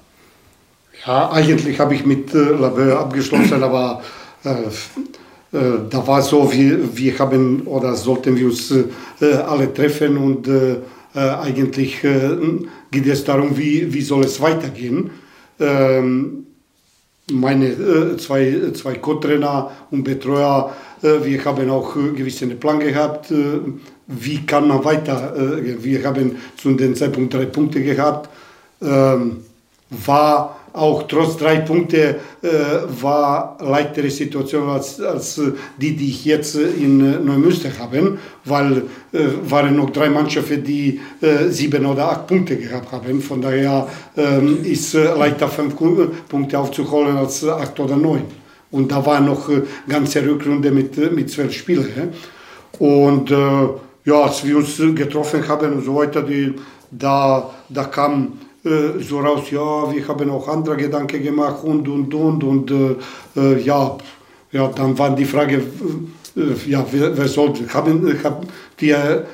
Ja, eigentlich habe ich mit äh, Labeur abgeschlossen, aber äh, äh, da war so, wir, wir haben oder sollten wir uns äh, alle treffen und äh, eigentlich geht es darum, wie, wie soll es weitergehen. Ähm, meine äh, zwei, zwei Co-Trainer und Betreuer, äh, wir haben auch äh, gewisse Plan gehabt, äh, wie kann man weiter. Äh, wir haben zu dem Zeitpunkt drei Punkte gehabt. Ähm, war auch trotz drei Punkte äh, war leichtere Situation als, als die, die ich jetzt in Neumünster habe, weil äh, waren noch drei Mannschaften, die äh, sieben oder acht Punkte gehabt haben. Von daher ähm, ist äh, leichter fünf Punkte aufzuholen als acht oder neun. Und da war noch äh, ganze Rückrunde mit, mit zwölf Spielen. Und äh, ja, als wir uns getroffen haben und so weiter, die, da, da kam äh, so raus, ja, wir haben auch andere Gedanken gemacht und und und und äh, äh ja, ja, dann war die Frage, äh, ja, wer, wer soll, haben, haben die äh,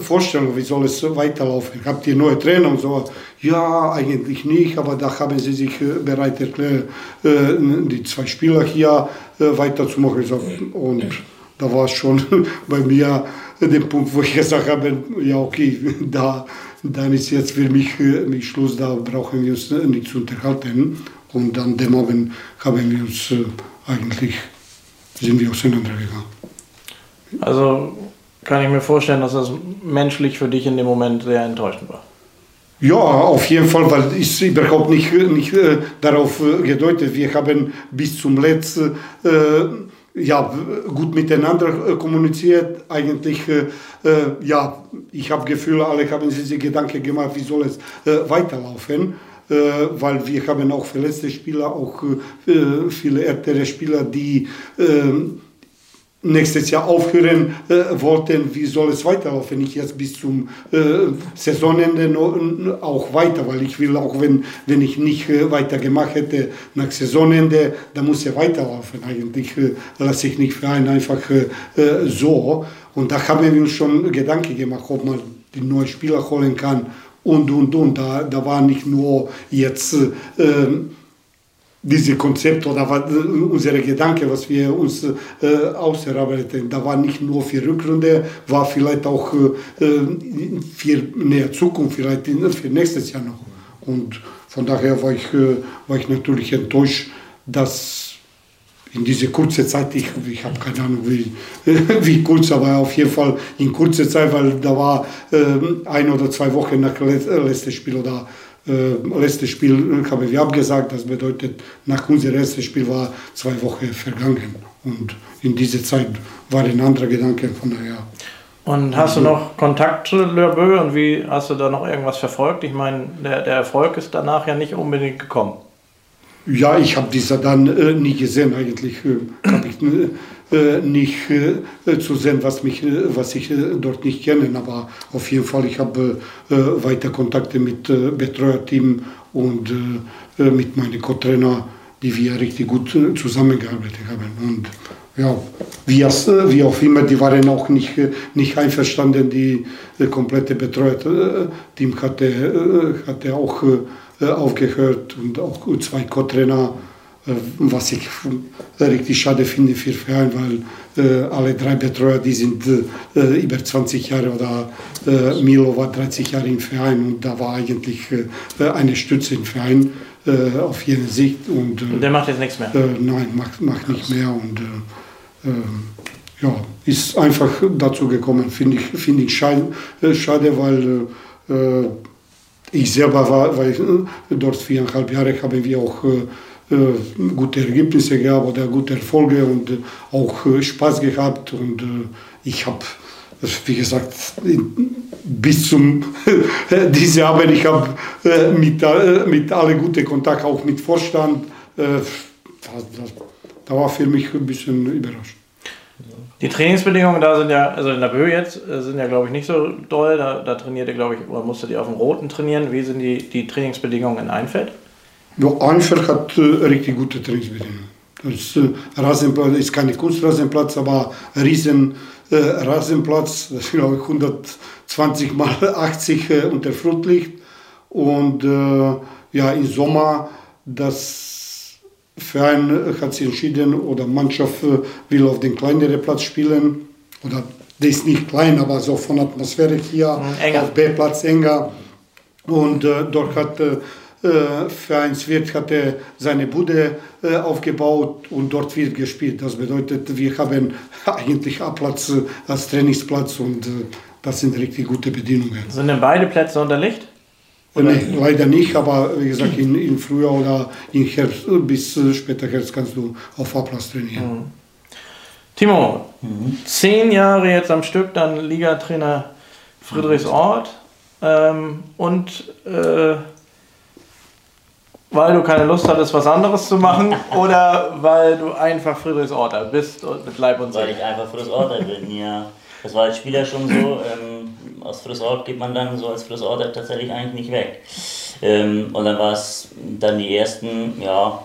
Vorstellung, wie soll es weiterlaufen? Habt ihr neue Trainer und so? Ja, eigentlich nicht, aber da haben sie sich äh, bereit erklärt, äh, die zwei Spieler hier äh, weiterzumachen. Und da war es schon bei mir der Punkt, wo ich gesagt habe, ja okay, da, dann ist jetzt für mich, mich Schluss, da brauchen wir uns nicht zu unterhalten. Und an dem Abend haben wir uns eigentlich sind wir auseinandergegangen. Also kann ich mir vorstellen, dass das menschlich für dich in dem Moment sehr enttäuschend war. Ja, auf jeden Fall, weil ich überhaupt nicht, nicht äh, darauf äh, gedeutet. Wir haben bis zum letzten äh, ja, gut miteinander äh, kommuniziert. Eigentlich, äh, äh, ja, ich habe Gefühl, alle haben sich Gedanken gemacht, wie soll es weiterlaufen. weil wir haben auch verletzte Spieler, auch viele ältere Spieler, die ähm, nächstes Jahr aufhören äh, wollten, wie soll es weiterlaufen? Ich jetzt bis zum äh, Saisonende noch, auch weiter, weil ich will auch, wenn, wenn ich nicht äh, weitergemacht hätte nach Saisonende, dann muss er weiterlaufen. Eigentlich äh, lasse ich nicht für einen einfach äh, so. Und da haben wir uns schon Gedanken gemacht, ob man die neuen Spieler holen kann und, und, und. Da, da war nicht nur jetzt äh, diese Konzept oder unsere Gedanke, was wir uns äh, ausarbeiten, da war nicht nur für Rückrunde, war vielleicht auch äh, für näher Zukunft, vielleicht für nächstes Jahr noch. Und von daher war ich, äh, war ich natürlich enttäuscht, dass in diese kurze Zeit, ich, ich habe keine Ahnung wie, wie kurz, aber auf jeden Fall in kurzer Zeit, weil da war äh, ein oder zwei Wochen nach letztes Spiel oder äh, letztes Spiel haben wir abgesagt. Das bedeutet, nach unserem ersten Spiel war zwei Wochen vergangen. Und in dieser Zeit war ein anderer Gedanke von daher. Und hast du noch Kontakt zu Lörbö und wie hast du da noch irgendwas verfolgt? Ich meine, der, der Erfolg ist danach ja nicht unbedingt gekommen. Ja, ich habe diese dann äh, nie gesehen eigentlich. Äh, habe ich äh, nicht äh, zu sehen, was, mich, äh, was ich dort nicht kenne. Aber auf jeden Fall, ich habe weiter Kontakte mit Betreuerteam und mit meinen Co-Trainer, die wir richtig gut zusammengearbeitet haben. Und ja, wie, wie auch immer, die waren auch nicht, nicht einverstanden. Die komplette Betreuerteam hatte, hatte auch aufgehört und auch zwei Co-Trainer äh, was ich richtig schade finde für Verein, weil äh, alle drei Betreuer, die sind äh, über 20 Jahre oder äh, Milo war 30 Jahre im Verein und da war eigentlich äh, eine Stütze im Verein äh, auf jede Sicht. Und, und der macht jetzt nichts mehr? nein, macht, macht nicht mehr und ja, ist einfach dazu gekommen, finde ich, find ich schade, schade weil ich selber war, weil dort viereinhalb Jahre haben wir auch äh, gute Ergebnisse gehabt oder gute Erfolge und äh, auch äh, Spaß gehabt. Und ich habe, wie gesagt, bis zum diese Abend, ich habe mit, mit alle gute Kontakt, auch mit Vorstand. Das, das, da war für mich ein bisschen überrascht. Die Trainingsbedingungen da sind ja, also in der Böhe jetzt, sind ja glaube ich nicht so doll. Da, da trainiert ihr, glaube ich, oder musstet ihr auf dem Roten trainieren. Wie sind die, die Trainingsbedingungen in Einfeld? Ja, Einfeld hat richtig gute Trainingsbedingungen. Das äh, Rasenplatz ist kein Kunstrasenplatz, aber riesen äh, Rasenplatz, das ist glaube ich 120 mal 80 äh, unter Flutlicht. Und äh, ja, im Sommer, das Verein hat sich entschieden oder Mannschaft äh, will auf den kleineren Platz spielen. Oder der ist nicht klein, aber so von Atmosphäre hier, enger. auf B-Platz enger. Und äh, dort hat äh, Vereinswirt hatte seine Bude äh, aufgebaut und dort wird gespielt. Das bedeutet, wir haben eigentlich A-Platz äh, als Trainingsplatz und das sind richtig gute Bedingungen. Sind denn beide Plätze unter Licht? Nee, leider nicht, aber wie gesagt, in, in Frühjahr oder im Herbst bis später Herbst kannst du auf A-Platz trainieren. Mhm. Timo, mhm. zehn Jahre jetzt am Stück, dann Ligatrainer Friedrichsort ähm, und äh, weil du keine Lust hattest, was anderes zu machen oder weil du einfach Friedrichsorter bist und mit Leib und Seele? Weil ich einfach Friedrichsorter bin, ja. Das war als Spieler schon so. Ähm, aus Friedrichsort geht man dann so als Friedrichsorter tatsächlich eigentlich nicht weg. Ähm, und dann war es dann die ersten, ja,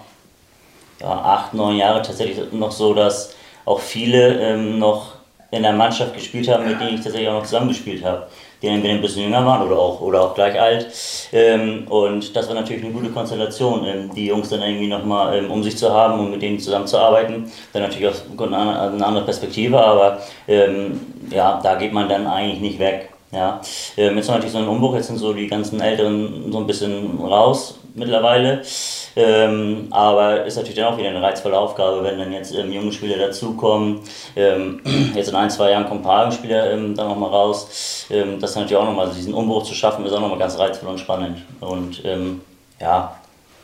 ja, acht, neun Jahre tatsächlich noch so, dass auch viele ähm, noch in der Mannschaft gespielt haben, mit denen ich tatsächlich auch noch zusammengespielt habe die entweder ein bisschen jünger waren oder auch, oder auch gleich alt. Ähm, und das war natürlich eine gute Konstellation, ähm, die Jungs dann irgendwie nochmal ähm, um sich zu haben und mit denen zusammenzuarbeiten. Dann natürlich auch eine andere Perspektive, aber ähm, ja, da geht man dann eigentlich nicht weg. Ja, ähm, jetzt natürlich so ein Umbruch, jetzt sind so die ganzen Älteren so ein bisschen raus mittlerweile. Ähm, aber ist natürlich dann auch wieder eine reizvolle Aufgabe, wenn dann jetzt ähm, junge Spieler dazukommen. Ähm, jetzt in ein, zwei Jahren kommen ein paar Spieler ähm, dann nochmal raus. Ähm, das ist natürlich auch nochmal, diesen Umbruch zu schaffen, ist auch nochmal ganz reizvoll und spannend. Und ähm, ja,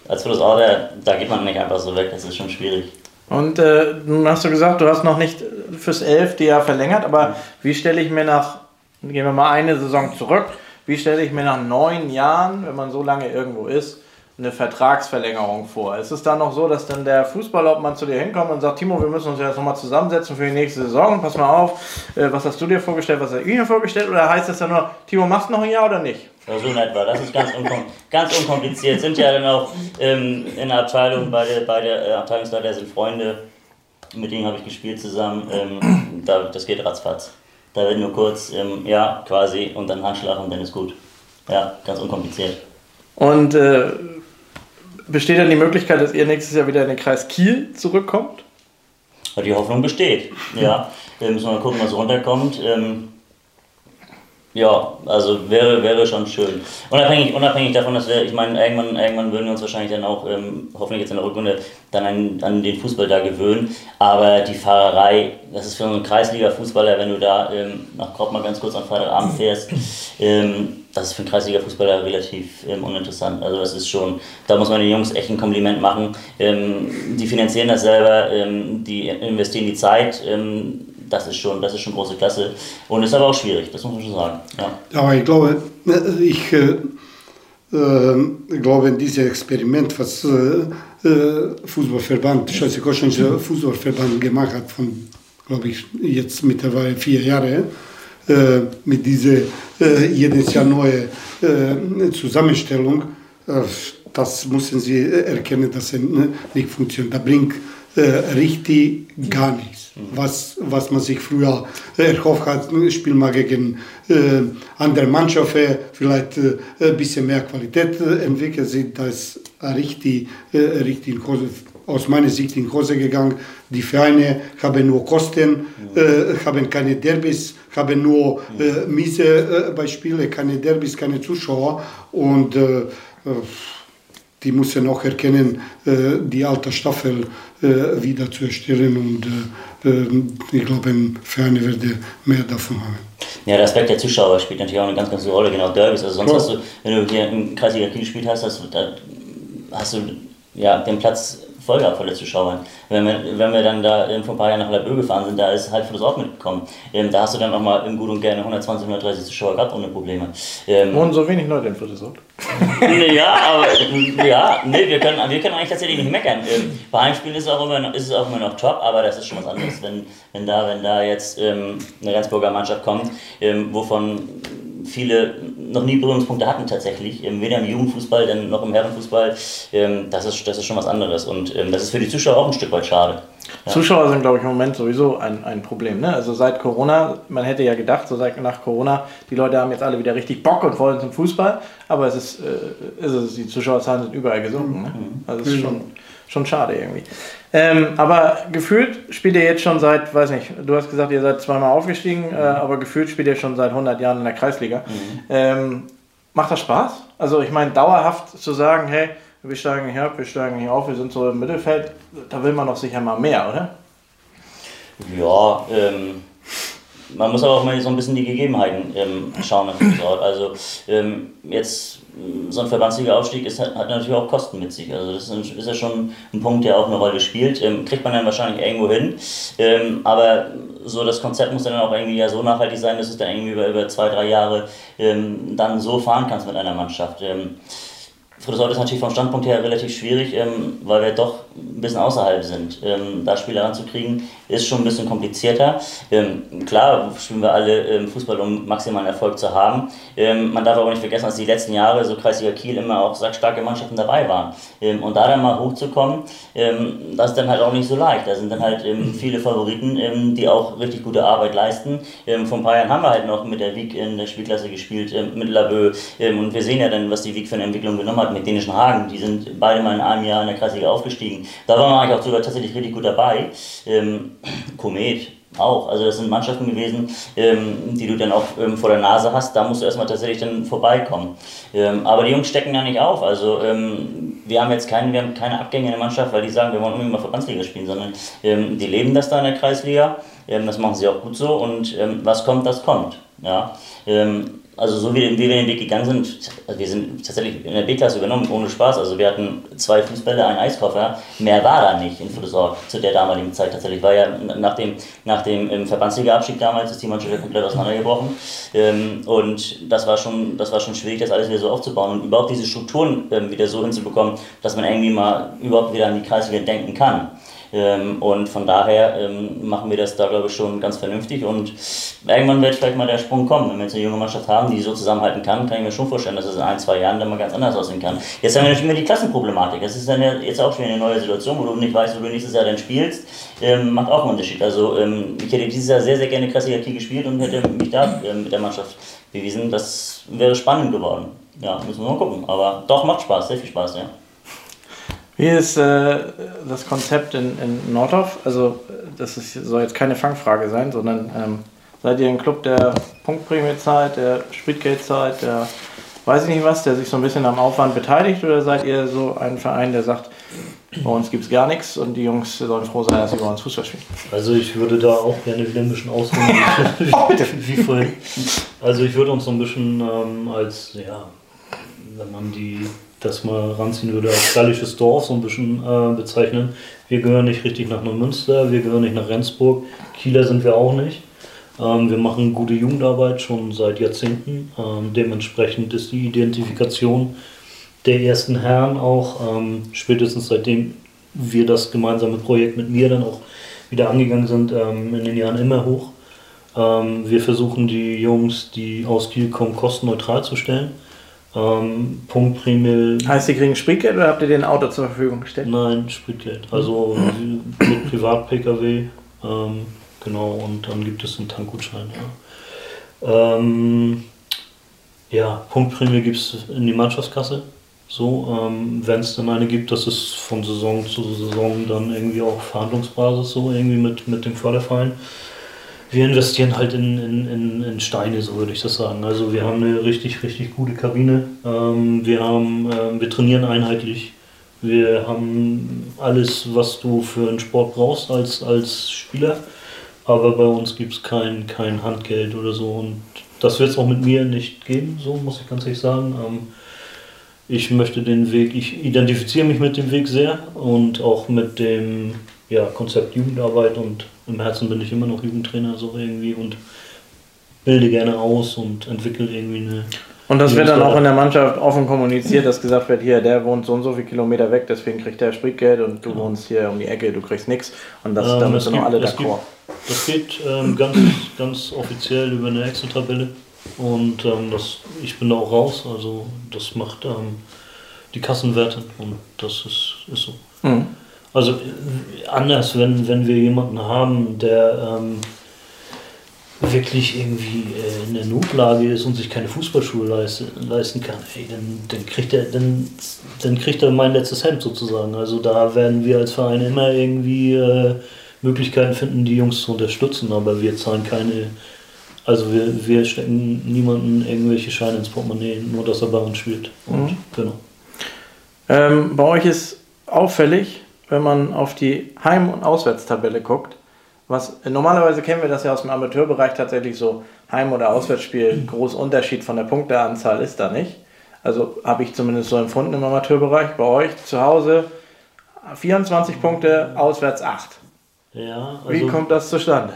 als Order, da geht man nicht einfach so weg, das ist schon schwierig. Und äh, nun hast du gesagt, du hast noch nicht fürs elfte Jahr verlängert, aber wie stelle ich mir nach, gehen wir mal eine Saison zurück, wie stelle ich mir nach neun Jahren, wenn man so lange irgendwo ist, eine Vertragsverlängerung vor. Ist es dann noch so, dass dann der Fußballobmann zu dir hinkommt und sagt, Timo, wir müssen uns jetzt nochmal zusammensetzen für die nächste Saison, pass mal auf, äh, was hast du dir vorgestellt, was hat ich mir vorgestellt, oder heißt es dann nur, Timo, machst du noch ein Jahr oder nicht? Ja, so nett war, das ist ganz, unkom ganz unkompliziert. Sind ja dann auch ähm, in der Abteilung, bei der, bei der äh, Abteilungsleiter sind Freunde, mit denen habe ich gespielt zusammen, ähm, da, das geht ratzfatz. Da wird nur kurz, ähm, ja, quasi, und dann Handschlag und dann ist gut. Ja, ganz unkompliziert. Und äh, besteht dann die Möglichkeit, dass ihr nächstes Jahr wieder in den Kreis Kiel zurückkommt? Die Hoffnung besteht, ja. Wir müssen mal gucken, was runterkommt. Ähm, ja, also wäre, wäre schon schön. Unabhängig, unabhängig davon, dass wir, ich meine, irgendwann, irgendwann würden wir uns wahrscheinlich dann auch, ähm, hoffentlich jetzt in der Rückrunde, dann an, an den Fußball da gewöhnen. Aber die Fahrerei, das ist für einen Kreisliga-Fußballer, wenn du da ähm, nach Kropp mal ganz kurz am Freitagabend fährst, das ist für einen Kreisliga-Fußballer relativ ähm, uninteressant. Also das ist schon, da muss man den Jungs echt ein Kompliment machen. Ähm, die finanzieren das selber, ähm, die investieren die Zeit das ist schon, das ist schon große Klasse und ist aber auch schwierig, das muss man schon sagen. Ja, aber ich glaube, ich äh, äh, glaube, dieses Experiment, was äh, äh Fußballverband, Schleswig-Holsteinischer Fußballverband gemacht hat, von, glaube ich, jetzt mittlerweile vier Jahre, äh, mit dieser äh, jedes Jahr neue Zusammenstellung, das müssen Sie erkennen, dass es nicht funktioniert. Da bringt richtig gar nichts was, was man sich früher erhofft hat, spielt man gegen äh, andere Mannschaften, vielleicht äh, ein bisschen mehr Qualität äh, entwickelt sind, da ist richtig, äh, richtig in Hose, aus meiner Sicht in Hose gegangen. Die Vereine haben nur Kosten, äh, haben keine Derbys, haben nur äh, miese äh, Beispiele, keine Derbys, keine Zuschauer und äh, äh die müssen auch erkennen, äh, die alte Staffel äh, wieder zu erstellen und ich glaube, Ferne werde mehr davon haben. Ja, der Aspekt der Zuschauer spielt natürlich auch eine ganz, ganz große Rolle, genau Derbys. Also sonst Klar. hast du, wenn du hier im Kreisliga Kiel gespielt hast, hast du, da hast du ja, den Platz voll gehabt von den Zuschauern. Wenn wir, wenn wir dann da vor ein paar Jahren nach Leibö gefahren sind, da ist halt für das Ort mitgekommen. Ähm, da hast du dann auch mal im Gut und Gerne 120, 130 Zuschauer gehabt ohne Probleme. Ähm, Wohnen so wenig Leute in Friedrichsort? ja, aber ja, nee, wir können, wir können eigentlich tatsächlich nicht meckern. Ähm, bei Heimspielen ist es, auch immer noch, ist es auch immer noch top, aber das ist schon was anderes, wenn, wenn, da, wenn da jetzt ähm, eine Rendsburger Mannschaft kommt, ähm, wovon viele noch nie Berührungspunkte hatten tatsächlich, ähm, weder im Jugendfußball, denn noch im Herrenfußball. Ähm, das, ist, das ist schon was anderes und ähm, das ist für die Zuschauer auch ein Stück weit schade. Ja. Zuschauer sind, glaube ich, im Moment sowieso ein, ein Problem. Ne? Also seit Corona, man hätte ja gedacht, so seit nach Corona, die Leute haben jetzt alle wieder richtig Bock und wollen zum Fußball, aber es ist, äh, ist es, die Zuschauerzahlen sind überall gesunken. Ne? Mhm. Also es ist schon, schon schade irgendwie. Ähm, aber gefühlt spielt ihr jetzt schon seit, weiß nicht, du hast gesagt, ihr seid zweimal aufgestiegen, mhm. äh, aber gefühlt spielt ihr schon seit 100 Jahren in der Kreisliga. Mhm. Ähm, macht das Spaß? Also ich meine, dauerhaft zu sagen, hey, wir steigen hier ab, wir steigen hier auf, wir sind so im Mittelfeld, da will man doch sicher mal mehr, oder? Ja, ähm, man muss aber auch mal so ein bisschen die Gegebenheiten ähm, schauen. Also ähm, jetzt so ein verbandsliga Aufstieg ist, hat, natürlich auch Kosten mit sich. Also das ist, ist, ja schon ein Punkt, der auch eine Rolle spielt. Ähm, kriegt man dann wahrscheinlich irgendwo hin. Ähm, aber so das Konzept muss dann auch irgendwie ja so nachhaltig sein, dass es dann irgendwie über, über zwei, drei Jahre ähm, dann so fahren kannst mit einer Mannschaft. Ähm, Friedrichshaus ist natürlich vom Standpunkt her relativ schwierig, ähm, weil wir doch ein bisschen außerhalb sind. Ähm, da Spieler ranzukriegen, ist schon ein bisschen komplizierter. Ähm, klar spielen wir alle ähm, Fußball, um maximalen Erfolg zu haben. Ähm, man darf aber nicht vergessen, dass die letzten Jahre so Kreisliga Kiel immer auch starke Mannschaften dabei waren. Ähm, und da dann mal hochzukommen, das ist dann halt auch nicht so leicht. Da sind dann halt viele Favoriten, die auch richtig gute Arbeit leisten. vor ein paar Jahren haben wir halt noch mit der Wieg in der Spielklasse gespielt, mit Labö. und wir sehen ja dann, was die Wieg für eine Entwicklung genommen hat mit Dänischen Hagen. Die sind beide mal in einem Jahr in der Kreisliga aufgestiegen. Da waren wir eigentlich auch sogar tatsächlich richtig gut dabei. Ähm, Komet auch. Also das sind Mannschaften gewesen, ähm, die du dann auch ähm, vor der Nase hast. Da musst du erstmal tatsächlich dann vorbeikommen. Ähm, aber die Jungs stecken ja nicht auf. Also ähm, wir haben jetzt keine, wir haben keine Abgänge in der Mannschaft, weil die sagen, wir wollen unbedingt mal Verbandsliga spielen, sondern ähm, die leben das da in der Kreisliga. Ähm, das machen sie auch gut so und was kommt, das kommt. Ja. Also so wie, wie wir den Weg gegangen sind, also wir sind tatsächlich in der B-Klasse übernommen, ohne Spaß. Also wir hatten zwei Fußbälle, einen Eiskoffer. Mehr war da nicht in Friedrichsort zu der damaligen Zeit tatsächlich. War ja nach dem, nach dem ähm, Verbandsliga-Abstieg damals ist die Mannschaft ja komplett auseinandergebrochen. Ähm, und das war, schon, das war schon schwierig, das alles wieder so aufzubauen und überhaupt diese Strukturen ähm, wieder so hinzubekommen, dass man irgendwie mal überhaupt wieder an die Kreisliga denken kann. Ähm, und von daher ähm, machen wir das da, glaube ich, schon ganz vernünftig. Und irgendwann wird vielleicht mal der Sprung kommen. Wenn wir jetzt eine junge Mannschaft haben, die so zusammenhalten kann, kann ich mir schon vorstellen, dass es in ein, zwei Jahren dann mal ganz anders aussehen kann. Jetzt haben wir natürlich immer die Klassenproblematik. Das ist dann ja jetzt auch schon eine neue Situation, wo du nicht weißt, wo du nächstes Jahr dann spielst. Ähm, macht auch einen Unterschied. Also ähm, ich hätte dieses Jahr sehr, sehr gerne Klassiker Kiel gespielt und hätte mich da ähm, mit der Mannschaft bewiesen. Das wäre spannend geworden. Ja, müssen wir mal gucken. Aber doch, macht Spaß, sehr viel Spaß, ja. Wie ist äh, das Konzept in, in Nordhoff? Also, das ist, soll jetzt keine Fangfrage sein, sondern ähm, seid ihr ein Club der Punktprämie zahlt, der Spritgeld zahlt, der weiß ich nicht was, der sich so ein bisschen am Aufwand beteiligt oder seid ihr so ein Verein, der sagt, bei uns gibt es gar nichts und die Jungs sollen froh sein, dass sie bei uns Fußball spielen? Also ich würde da auch gerne wieder ein bisschen ausholen, wie, wie, wie vorhin. Also ich würde uns so ein bisschen ähm, als, ja, wenn man die das mal ranziehen würde, als gallisches Dorf so ein bisschen äh, bezeichnen. Wir gehören nicht richtig nach Neumünster, wir gehören nicht nach Rendsburg, Kieler sind wir auch nicht. Ähm, wir machen gute Jugendarbeit schon seit Jahrzehnten. Ähm, dementsprechend ist die Identifikation der ersten Herren auch ähm, spätestens seitdem wir das gemeinsame Projekt mit mir dann auch wieder angegangen sind, ähm, in den Jahren immer hoch. Ähm, wir versuchen die Jungs, die aus Kiel kommen, kostenneutral zu stellen. Ähm, Punktprämie. Heißt, Sie kriegen Spritgeld oder habt ihr den Auto zur Verfügung gestellt? Nein, Spritgeld. Also mit Privat-Pkw. Ähm, genau, und dann gibt es einen Tankgutschein. Ja, ähm, ja Punktprämie gibt es in die Mannschaftskasse. So, ähm, wenn es dann eine gibt, das ist von Saison zu Saison dann irgendwie auch Verhandlungsbasis so irgendwie mit, mit dem Förderverein wir investieren halt in, in, in, in, Steine, so würde ich das sagen. Also wir haben eine richtig, richtig gute Kabine. Ähm, wir, haben, äh, wir trainieren einheitlich. Wir haben alles, was du für einen Sport brauchst als, als Spieler. Aber bei uns gibt es kein, kein Handgeld oder so. Und das wird es auch mit mir nicht geben, so muss ich ganz ehrlich sagen. Ähm, ich möchte den Weg, ich identifiziere mich mit dem Weg sehr und auch mit dem ja, Konzept Jugendarbeit und im Herzen bin ich immer noch Jugendtrainer so irgendwie und bilde gerne aus und entwickle irgendwie eine. Und das wird dann auch in der Mannschaft offen kommuniziert, dass gesagt wird, hier, der wohnt so und so viele Kilometer weg, deswegen kriegt der Spritgeld und du genau. wohnst hier um die Ecke, du kriegst nichts. Und das, ähm, damit sind noch alle d'accord. Das geht ähm, ganz, ganz offiziell über eine Excel-Tabelle und ähm, das, ich bin da auch raus, also das macht ähm, die Kassenwerte und das ist, ist so. Mhm. Also anders, wenn, wenn wir jemanden haben, der ähm, wirklich irgendwie äh, in der Notlage ist und sich keine Fußballschuhe leisten, leisten kann, ey, dann, dann, kriegt er, dann, dann kriegt er mein letztes Hemd sozusagen. Also da werden wir als Verein immer irgendwie äh, Möglichkeiten finden, die Jungs zu unterstützen, aber wir zahlen keine, also wir, wir stecken niemanden irgendwelche Scheine ins Portemonnaie, nur dass er bei uns spielt. Und, mhm. genau. Ähm, bei euch ist auffällig, wenn man auf die Heim- und Auswärtstabelle guckt, was normalerweise kennen wir das ja aus dem Amateurbereich tatsächlich so, Heim- oder Auswärtsspiel, groß Unterschied von der Punkteanzahl ist da nicht. Also habe ich zumindest so empfunden im Amateurbereich. Bei euch zu Hause 24 Punkte, auswärts 8. Ja, also, Wie kommt das zustande?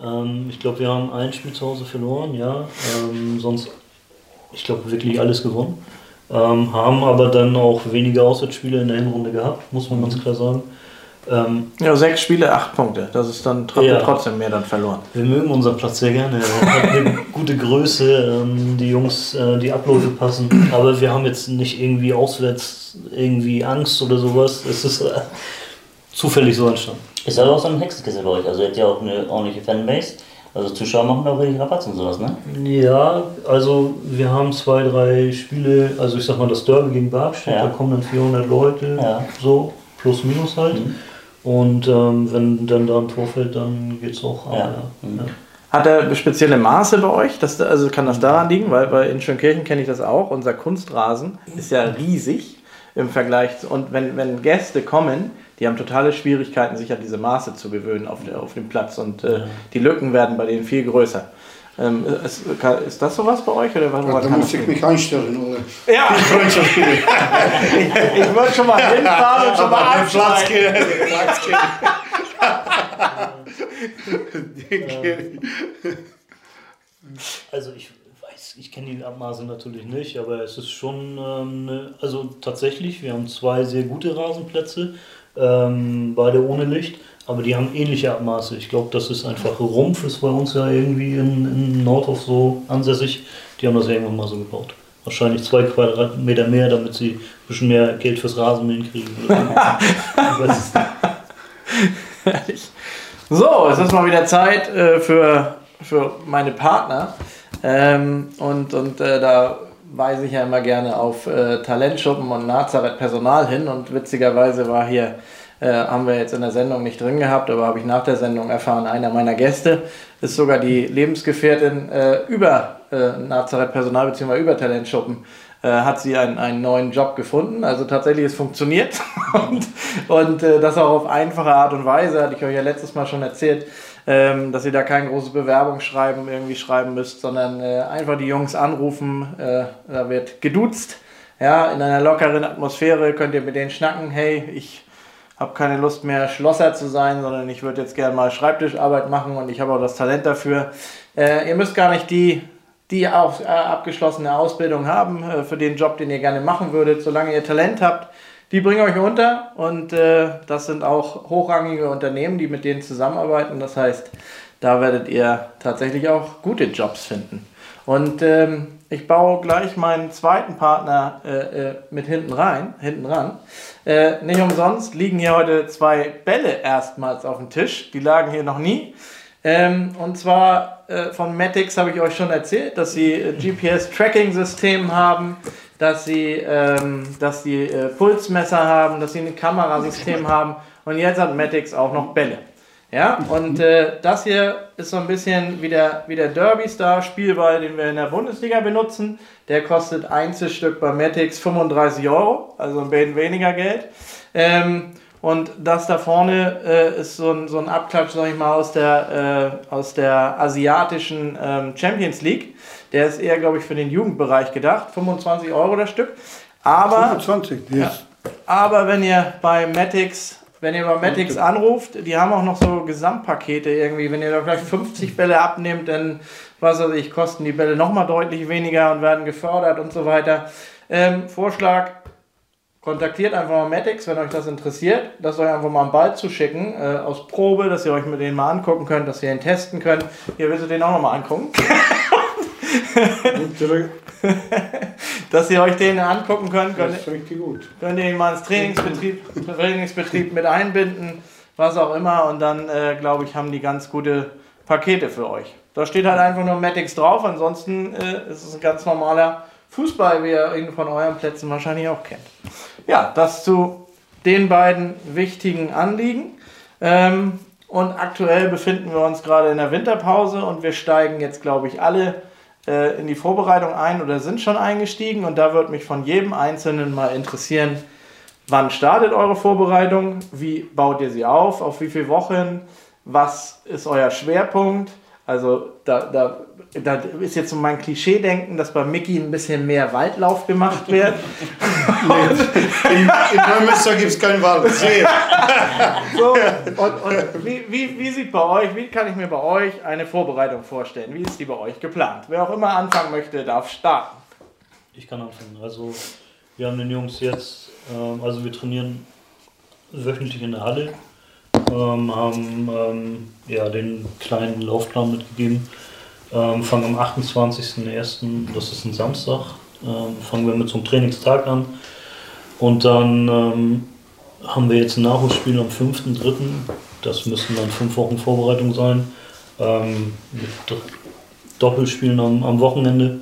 Ähm, ich glaube, wir haben ein Spiel zu Hause verloren, ja. Ähm, sonst, ich glaube, wirklich alles gewonnen. Ähm, haben aber dann auch weniger Auswärtsspiele in der Hinrunde gehabt, muss man ganz klar sagen. Ähm, ja, sechs Spiele, acht Punkte. Das ist dann ja. trotzdem mehr dann verloren. Wir mögen unseren Platz sehr gerne. Er hat eine gute Größe, ähm, die Jungs, äh, die Abläufe passen. Aber wir haben jetzt nicht irgendwie auswärts irgendwie Angst oder sowas. Es ist äh, zufällig so entstanden. Ist aber auch so ein Hexenkessel bei euch. Also ihr habt ja auch eine ordentliche Fanbase. Also Zuschauer machen da richtig Rabatz und sowas, ne? Ja, also wir haben zwei, drei Spiele, also ich sag mal das Derby gegen Barkstedt, ja. da kommen dann 400 Leute, ja. so plus minus halt. Mhm. Und ähm, wenn dann da ein Tor fällt, dann geht es auch. Ja. Mhm. Ja. Hat er spezielle Maße bei euch? Das, also kann das daran liegen? Weil, weil in Schönkirchen kenne ich das auch. Unser Kunstrasen ist ja riesig im Vergleich. Zu, und wenn, wenn Gäste kommen, die haben totale Schwierigkeiten, sich an diese Maße zu gewöhnen auf, der, auf dem Platz. Und äh, die Lücken werden bei denen viel größer. Ähm, ist, ist, das sowas bei euch? Oder ja, da muss ich mich einstellen. Oder? Ja! ich, ich würde schon mal hinfahren und schon mal Platz gehen. also ich weiß, ich kenne die Abmaße natürlich nicht, aber es ist schon, ähm, ne, also tatsächlich, wir haben zwei sehr gute Rasenplätze, ähm, beide ohne Licht. Aber die haben ähnliche Abmaße. Ich glaube, das ist einfach Rumpf, ist bei uns ja irgendwie in, in Nordhof so ansässig. Die haben das irgendwann mal so gebaut. Wahrscheinlich zwei Quadratmeter mehr, damit sie ein bisschen mehr Geld fürs Rasenmähen kriegen. so, es ist mal wieder Zeit äh, für, für meine Partner. Ähm, und und äh, da weise ich ja immer gerne auf äh, Talentschuppen und Nazareth Personal hin. Und witzigerweise war hier äh, haben wir jetzt in der Sendung nicht drin gehabt, aber habe ich nach der Sendung erfahren, einer meiner Gäste ist sogar die Lebensgefährtin äh, über äh, Nazareth Personal bzw. über Talentschuppen äh, hat sie einen, einen neuen Job gefunden. Also tatsächlich, es funktioniert und, und äh, das auch auf einfache Art und Weise, hatte ich euch ja letztes Mal schon erzählt, ähm, dass ihr da kein großes Bewerbungsschreiben irgendwie schreiben müsst, sondern äh, einfach die Jungs anrufen, äh, da wird geduzt. Ja, in einer lockeren Atmosphäre könnt ihr mit denen schnacken, hey, ich habe keine Lust mehr Schlosser zu sein, sondern ich würde jetzt gerne mal Schreibtischarbeit machen und ich habe auch das Talent dafür. Äh, ihr müsst gar nicht die, die auf, äh, abgeschlossene Ausbildung haben äh, für den Job, den ihr gerne machen würdet, solange ihr Talent habt. Die bringen euch unter und äh, das sind auch hochrangige Unternehmen, die mit denen zusammenarbeiten. Das heißt, da werdet ihr tatsächlich auch gute Jobs finden. Und ähm, ich baue gleich meinen zweiten Partner äh, äh, mit hinten rein, hinten ran. Äh, nicht umsonst liegen hier heute zwei Bälle erstmals auf dem Tisch. Die lagen hier noch nie. Ähm, und zwar äh, von Matix habe ich euch schon erzählt, dass sie äh, GPS-Tracking-System haben, dass sie, ähm, dass sie äh, Pulsmesser haben, dass sie ein Kamerasystem haben. Und jetzt hat Matix auch noch Bälle. Ja, und äh, das hier ist so ein bisschen wie der, wie der Derby Star Spielball, den wir in der Bundesliga benutzen. Der kostet Einzelstück bei Matix 35 Euro, also ein bisschen weniger Geld. Ähm, und das da vorne äh, ist so ein, so ein Abklatsch, sag ich mal, aus der, äh, aus der asiatischen ähm, Champions League. Der ist eher, glaube ich, für den Jugendbereich gedacht. 25 Euro das Stück. Aber, 25, yes. ja, aber wenn ihr bei Matix wenn ihr bei Matix anruft, die haben auch noch so Gesamtpakete irgendwie. Wenn ihr da vielleicht 50 Bälle abnehmt, dann, was weiß ich, kosten die Bälle nochmal deutlich weniger und werden gefördert und so weiter. Ähm, Vorschlag, kontaktiert einfach mal Matix, wenn euch das interessiert, dass euch einfach mal einen Ball zu schicken äh, aus Probe, dass ihr euch mit denen mal angucken könnt, dass ihr ihn testen könnt. Ihr willst den auch nochmal angucken. dass ihr euch den angucken könnt. Könnt. Könnt ihr ihn mal ins Trainingsbetrieb, Trainingsbetrieb mit einbinden, was auch immer. Und dann, äh, glaube ich, haben die ganz gute Pakete für euch. Da steht halt einfach nur Matix drauf. Ansonsten äh, ist es ein ganz normaler Fußball, wie ihr ihn von euren Plätzen wahrscheinlich auch kennt. Ja, das zu den beiden wichtigen Anliegen. Ähm, und aktuell befinden wir uns gerade in der Winterpause und wir steigen jetzt, glaube ich, alle äh, in die Vorbereitung ein oder sind schon eingestiegen. Und da würde mich von jedem Einzelnen mal interessieren, wann startet eure Vorbereitung, wie baut ihr sie auf, auf wie viele Wochen, was ist euer Schwerpunkt, also da, da, da ist jetzt so mein Klischee-Denken, dass bei Mickey ein bisschen mehr Waldlauf gemacht wird. in, in Neumünster gibt es keinen Wald. so, und, und wie, wie, wie sieht bei euch, wie kann ich mir bei euch eine Vorbereitung vorstellen? Wie ist die bei euch geplant? Wer auch immer anfangen möchte, darf starten. ich kann anfangen. Also wir haben den Jungs jetzt, ähm, also wir trainieren wöchentlich in der Halle, ähm, haben ähm, ja, den kleinen Laufplan mitgegeben, ähm, fangen am 28.01., das ist ein Samstag, ähm, fangen wir mit so einem Trainingstag an und dann ähm, haben wir jetzt ein Nachholspiel am 5.3., das müssen dann fünf Wochen Vorbereitung sein, ähm, mit Doppelspielen am, am Wochenende.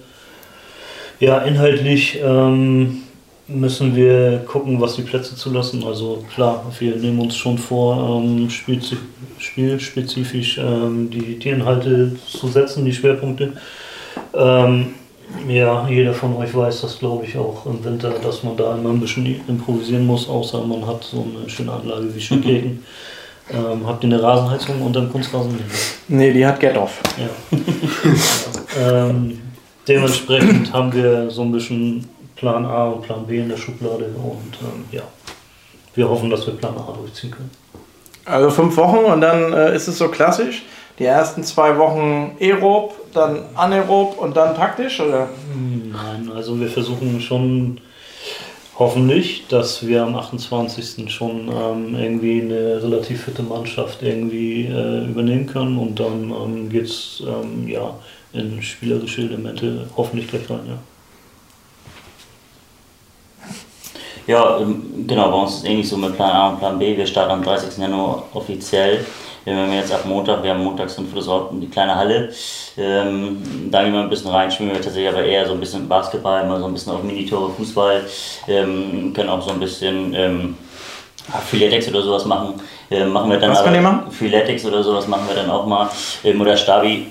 Ja, inhaltlich ähm, müssen wir gucken, was die Plätze zulassen. Also klar, wir nehmen uns schon vor, ähm, spielspezifisch ähm, die, die Inhalte zu setzen, die Schwerpunkte. Ähm, ja, jeder von euch weiß das, glaube ich, auch im Winter, dass man da immer ein bisschen improvisieren muss, außer man hat so eine schöne Anlage wie Schulkirchen. Ähm, habt ihr eine Rasenheizung unter dem Kunstrasen? Nee, die hat Get-Off. Ja. ja. Ähm, dementsprechend haben wir so ein bisschen Plan A und Plan B in der Schublade und ähm, ja, wir hoffen, dass wir Plan A durchziehen können. Also fünf Wochen und dann äh, ist es so klassisch. Die ersten zwei Wochen aerob, dann anaerob und dann taktisch, oder? Nein, also wir versuchen schon hoffentlich, dass wir am 28. schon ähm, irgendwie eine relativ fitte Mannschaft irgendwie äh, übernehmen können und dann ähm, geht es ähm, ja, in spielerische Elemente hoffentlich gleich rein. Ja. Ja, ähm, genau, bei uns ist es ähnlich so mit Plan A und Plan B. Wir starten am 30. Januar offiziell. Wir haben jetzt ab Montag, wir haben montags in Friedrichsort die kleine Halle. Ähm, da gehen wir ein bisschen rein, spielen wir tatsächlich aber eher so ein bisschen Basketball, mal so ein bisschen auf Minitore, Fußball. Ähm, können auch so ein bisschen ähm, Philetics oder sowas machen. Ähm, machen wir dann Was ihr machen? Philetics oder sowas machen wir dann auch mal. Ähm, oder Stabi.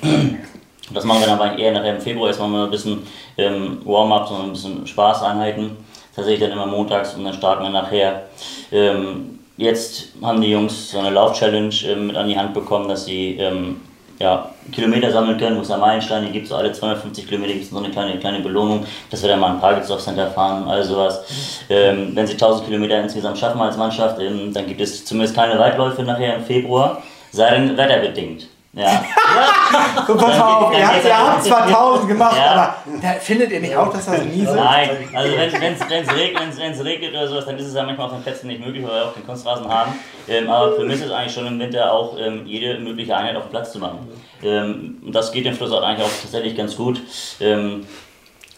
Das machen wir dann aber eher nachher im Februar. Jetzt machen wir ein bisschen ähm, Warm-up, so ein bisschen Spaßeinheiten tatsächlich dann immer montags und dann starten wir nachher. Ähm, jetzt haben die Jungs so eine Lauf-Challenge ähm, mit an die Hand bekommen, dass sie ähm, ja, Kilometer sammeln können, wo es ja Meilensteine gibt, so alle 250 Kilometer gibt es so eine kleine, kleine Belohnung, dass wir dann mal ein Targets Center fahren all sowas. Ähm, wenn sie 1000 Kilometer insgesamt schaffen als Mannschaft, ähm, dann gibt es zumindest keine Weitläufe nachher im Februar, sei denn wetterbedingt. Ja. so, pass auf, ihr habt, ihr habt zwar 1000 gemacht, ja. aber da findet ihr nicht auch, dass das nie so Nein, also wenn es regnet, wenn's regnet oder sowas, dann ist es ja manchmal auf den Plätzen nicht möglich, weil wir auch keinen Kunstrasen haben. Ähm, aber für mich ist es eigentlich schon im Winter auch ähm, jede mögliche Einheit auf dem Platz zu machen. Ähm, das geht im Fluss eigentlich auch tatsächlich ganz gut. Ähm,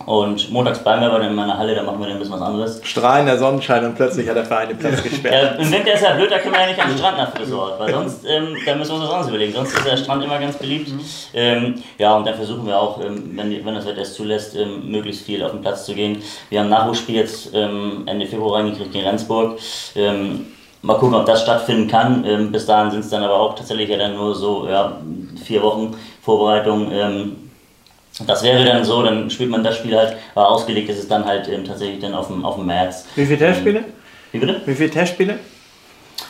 und montags bleiben wir aber dann in meiner Halle, da machen wir dann ein bisschen was anderes. Strahlender Sonnenschein und plötzlich hat der Verein den Platz gesperrt. Ja, Im Winter ist ja blöd, da können wir ja nicht am Strand nach Frisort, weil sonst, ähm, da müssen wir uns was anderes überlegen. Sonst ist der Strand immer ganz beliebt. Ähm, ja, und dann versuchen wir auch, ähm, wenn, wenn das Wetter es zulässt, ähm, möglichst viel auf den Platz zu gehen. Wir haben ein Nachwuchsspiel jetzt ähm, Ende Februar reingekriegt gegen Rendsburg. Ähm, mal gucken, ob das stattfinden kann. bis dahin sind es dann aber auch tatsächlich ja dann nur so ja, vier Wochen Vorbereitung. Das wäre dann so, dann spielt man das Spiel halt, aber ausgelegt ist es dann halt ähm, tatsächlich dann auf dem, auf dem März. Wie viele Testspiele? Ähm, wie bitte? Wie viele Testspiele?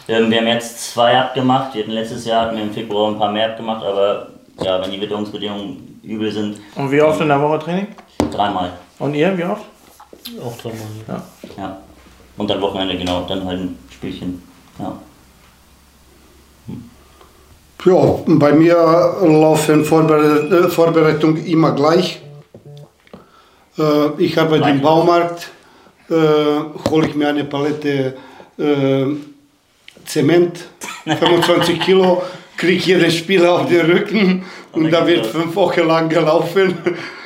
Ähm, wir haben jetzt zwei abgemacht. Wir hatten letztes Jahr hatten wir im Februar ein paar mehr abgemacht, aber ja, wenn die Witterungsbedingungen übel sind. Und wie oft in der Woche Training? Dreimal. Und ihr, wie oft? Auch dreimal. Ja. ja. Und dann Wochenende, genau, dann halt ein Spielchen. Ja. Ja, bei mir laufen äh, Vorbereitungen immer gleich. Äh, ich arbeite im Baumarkt, äh, hole ich mir eine Palette Zement, 25 Kilo, kriege jeden Spieler auf den Rücken und da wird fünf Wochen lang gelaufen.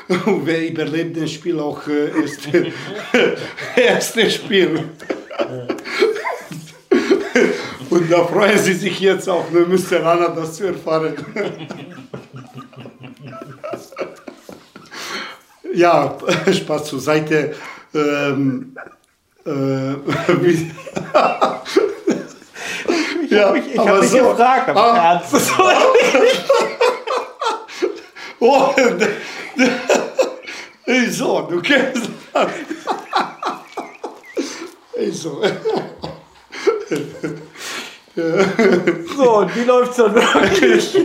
Und wer überlebt das Spiel auch ist das erste Spiel. Und da freuen sie sich jetzt auch, wir müssen ran, das zu erfahren. ja, Spaß zur Seite. Ähm, äh, ich ja, habe mich, ich hab mich so, gefragt, aber ah, ernst. oh, so, du kennst das. so. So, und wie läuft es dann wirklich?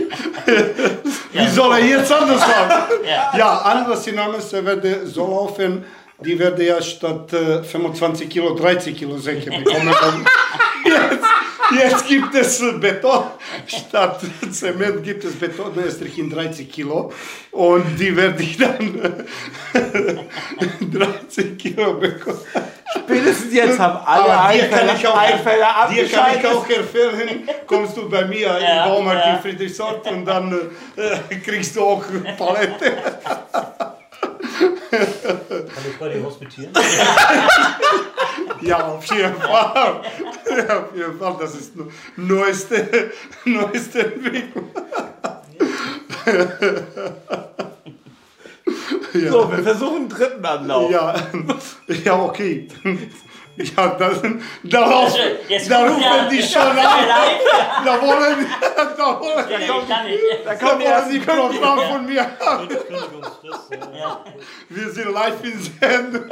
Wie soll er jetzt anders machen? Ja, ja anders hinaus werde so laufen, die werde ja statt äh, 25 Kilo 30 Kilo Säcke bekommen. jetzt, Jetzt gibt es Beton, statt Zement gibt es Betonestrich in 30 Kilo und die werde ich dann 30 Kilo bekommen. Spätestens jetzt haben alle Aber dir kann Einfälle, ich auch, Einfälle dir kann ich abgeschaltet. auch empfehlen, kommst du bei mir Ja, im Baumarkt ja. in Friedrichsort und dann äh, kriegst du auch Palette. Kann ich bei dir hospitieren? Ja, auf jeden Fall. Ja, auf jeden Fall, das ist nu- neueste, neueste Entwicklung. Ja. So, wir versuchen einen dritten Anlauf. Ja, ja, okay. Ja, das, darauf, Jetzt da rufen die jetzt schon an. Da wollen, da wollen, ich. Da da kommt die ersten sie Programm von mir Ja. Wir sind live in Sendung.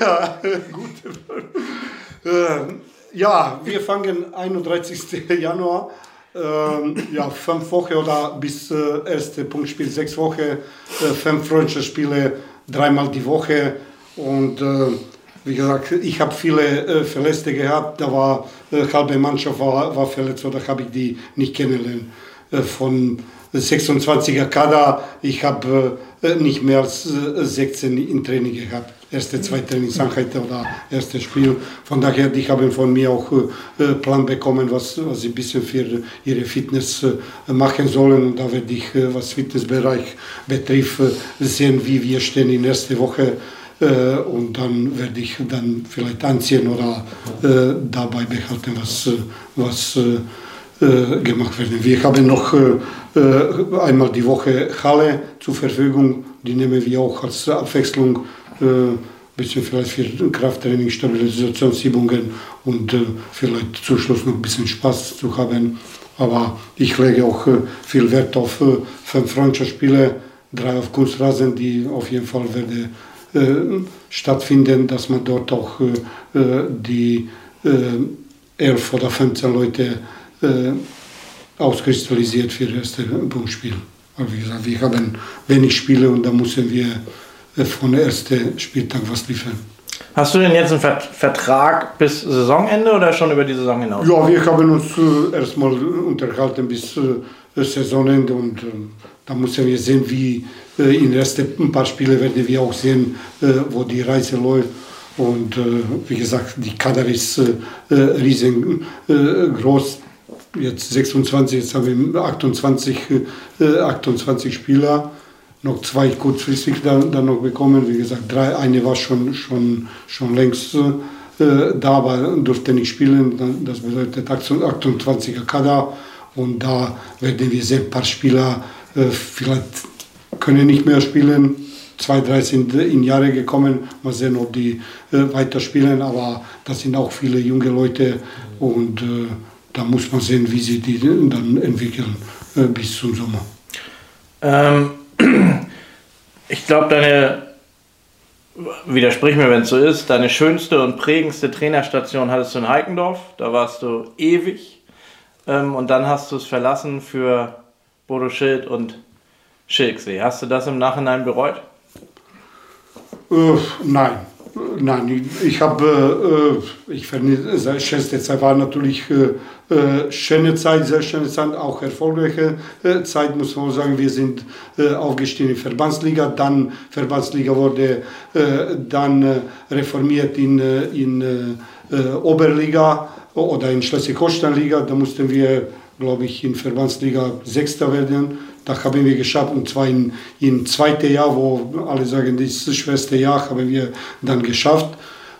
Ja, gut. Äh, Ja, wir fangen 31. Januar. Ähm, ja, fünf Wochen oder bis äh, erste Punktspiel sechs Wochen, äh, fünf Freundschaftsspiele dreimal die Woche und äh, wie gesagt, ich habe viele äh, Verletzte gehabt, da war äh, halbe Mannschaft war, war verletzt oder habe ich die nicht kennengelernt. Äh, von 26er Kader, ich habe äh, nicht mehr als äh, 16 im Training gehabt. Erste, zweite Trainingseinheit oder erstes Spiel. Von daher, die haben von mir auch äh, Plan bekommen, was, was sie ein bisschen für ihre Fitness äh, machen sollen. Und da werde ich, äh, was Fitnessbereich betrifft, äh, sehen, wie wir stehen in der ersten Woche. Äh, und dann werde ich dann vielleicht anziehen oder äh, dabei behalten, was, was gemacht werden. Wir haben noch einmal die Woche Halle zur Verfügung, die nehmen wir auch als Abwechslung, äh, bisschen vielleicht für Krafttraining, Stabilisationsübungen und äh, vielleicht zum Schluss noch ein bisschen Spaß zu haben. Aber ich lege auch äh, viel Wert auf fünf Freundschaftsspiele, drei auf Kunstrasen, die auf jeden Fall werden äh, stattfinden, dass man dort auch die 11 oder 15 Leute auskristallisiert für das erste Punktspiel. Wie gesagt, wir haben wenig Spiele und da müssen wir von der ersten Spieltag was liefern. Hast du denn jetzt einen Vert- Vertrag bis Saisonende oder schon über die Saison hinaus? Ja, wir haben uns äh, erstmal unterhalten bis äh, Saisonende und äh, da müssen wir sehen, wie äh, in den ersten paar Spielen werden wir auch sehen, äh, wo die Reise läuft. Und äh, wie gesagt, die Kader ist riesengroß. Jetzt 26, jetzt haben wir 28, äh, 28 Spieler. Noch zwei kurzfristig dann, dann noch bekommen. Wie gesagt, drei, eine war schon, schon, schon längst äh, da, aber durfte nicht spielen. Das bedeutet 28er Kader. Und da werden wir sehen, ein paar Spieler äh, vielleicht können nicht mehr spielen. Zwei, drei sind in Jahre gekommen. Mal sehen, ob die äh, weiter spielen. Aber das sind auch viele junge Leute. Und äh, da muss man sehen, wie sie die dann entwickeln äh, bis zum Sommer. Ähm, ich glaube, deine, widersprich mir, wenn es so ist, deine schönste und prägendste Trainerstation hattest du in Heikendorf. Da warst du ewig. Ähm, und dann hast du es verlassen für Bodo Schild und Schilksee. Hast du das im Nachhinein bereut? Äh, nein, nein, ich, habe, äh, ich finde, die schönste Zeit war natürlich äh, äh, schöne Zeit, sehr schöne Zeit, auch erfolgreiche Zeit, muss man sagen. Wir sind aufgestiegen in Verbandsliga, dann Verbandsliga wurde dann reformiert in, in Oberliga oder in Schleswig-Holstein-Liga. Da mussten wir, glaube ich, in Verbandsliga Sechster werden. Da haben wir geschafft, und zwar im, im zweiten Jahr, wo alle sagen, das ist das schwerste Jahr, haben wir dann geschafft.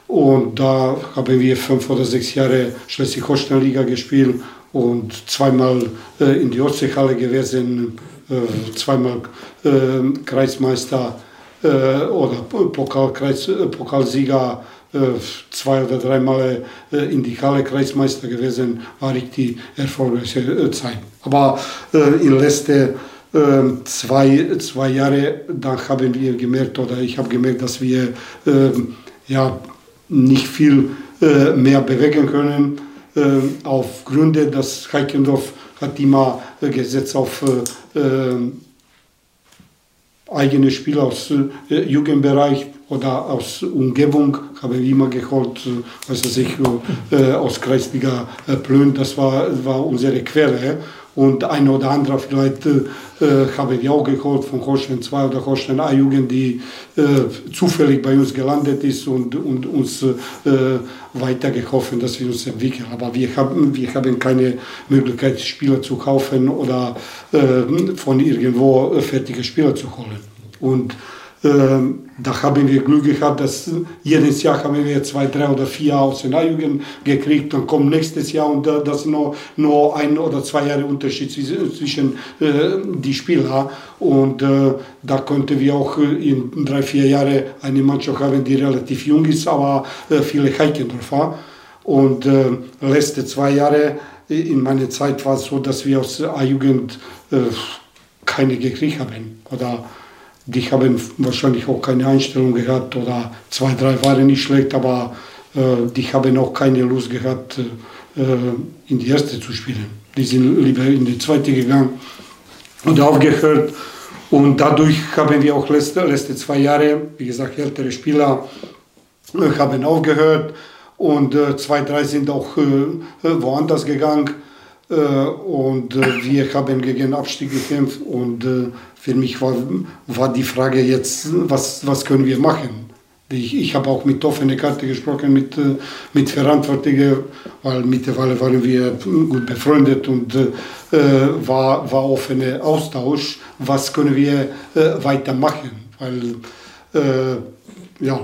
Und da haben wir fünf oder sechs Jahre Schleswig-Holstein-Liga gespielt und zweimal äh, in die Ostseehalle gewesen, äh, zweimal äh, Kreismeister äh, oder Pokal, Kreis, äh, Pokalsieger zwei oder dreimal äh, in die Halle Kreismeister gewesen, war richtig erfolgreiche äh, Zeit. Aber äh, in letzten äh, zwei, zwei Jahre, da haben wir gemerkt, oder ich habe gemerkt, dass wir äh, ja, nicht viel äh, mehr bewegen können. Äh, auf Gründe, dass Heikendorf hat immer äh, gesetzt auf äh, äh, eigene Spieler aus äh, Jugendbereich, oder aus Umgebung habe immer geholt, was weiß ich, äh, aus Kreisliga äh, Plön, das war, war unsere Quelle. Und ein oder andere vielleicht äh, habe ich auch geholt von Holstein 2 oder Holstein A-Jugend, die äh, zufällig bei uns gelandet ist und, und uns äh, weitergeholfen, dass wir uns entwickeln. Aber wir haben, wir haben keine Möglichkeit, Spieler zu kaufen oder äh, von irgendwo fertige Spieler zu holen. Und da haben wir Glück gehabt, dass jedes Jahr haben wir zwei, drei oder vier aus den A-Jugend gekriegt. Dann kommt nächstes Jahr und das nur, nur ein oder zwei Jahre Unterschied zwischen äh, die Spieler. Und äh, da konnten wir auch in drei, vier Jahren eine Mannschaft haben, die relativ jung ist, aber äh, viele Heikendorfer. Und äh, letzte zwei Jahre in meiner Zeit war es so, dass wir aus A-Jugend äh, keine gekriegt haben. Oder die haben wahrscheinlich auch keine Einstellung gehabt oder zwei, drei waren nicht schlecht, aber äh, die haben auch keine Lust gehabt, äh, in die erste zu spielen. Die sind lieber in die zweite gegangen und aufgehört. Und dadurch haben wir auch letzte, letzte zwei Jahre, wie gesagt, ältere Spieler äh, haben aufgehört und äh, zwei, drei sind auch äh, woanders gegangen. Äh, und wir haben gegen Abstieg gekämpft und für mich war, war die Frage jetzt, was, was können wir machen? Ich, ich habe auch mit offener Karte gesprochen, mit, äh, mit Verantwortlichen, weil mittlerweile waren wir gut befreundet und äh, war, war offener Austausch, was können wir äh, weitermachen. Weil, äh, ja,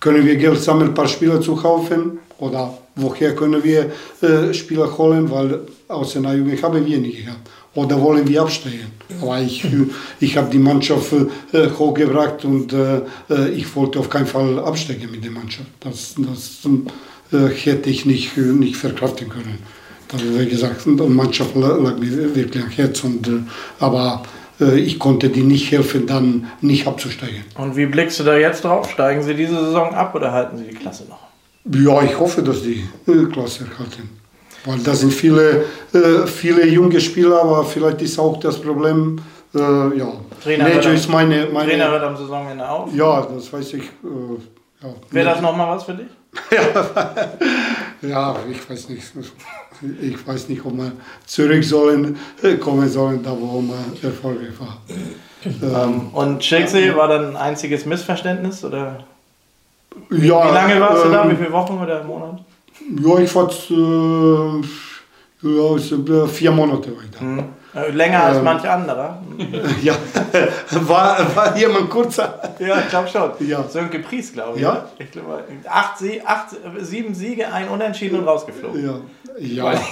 können wir Geld sammeln, ein paar Spieler zu kaufen oder woher können wir äh, Spieler holen, weil aus der Jugend haben wir nicht gehabt oder wollen wir absteigen. Aber ich, ich habe die Mannschaft äh, hochgebracht und äh, ich wollte auf keinen Fall absteigen mit der Mannschaft. Das, das hätte ich nicht, nicht verkraften können. Das, wie gesagt, die Mannschaft lag mir wirklich am Herz. Und, aber ich konnte die nicht helfen, dann nicht abzusteigen. Und wie blickst du da jetzt drauf? Steigen Sie diese Saison ab oder halten Sie die Klasse noch? Ja, ich hoffe, dass die Klasse erhalten. Weil da sind viele, äh, viele junge Spieler, aber vielleicht ist auch das Problem, äh, ja. Trainer, Nejo ist meine, meine, Trainer hört am Saisonende auf. Ja, das weiß ich. Äh, ja. Wäre das nochmal was für dich? ja, ich weiß nicht. Ich weiß nicht, ob wir zurück sollen, kommen sollen, da wo wir erfolgreich war. Ähm, und Chelsea war dann ein einziges Missverständnis? Oder? Ja, Wie lange warst du da? Ähm, Wie viele Wochen oder Monate? Ja, ich war äh, vier Monate weiter. Mhm. Länger als ähm, manch anderer. ja, war, war jemand kurzer. Ja, ich glaube schon. Ja. Sönke Pries, glaube ich. Ja. Ich glaube, acht, acht, sieben Siege, ein Unentschieden und rausgeflogen. Ja. ja.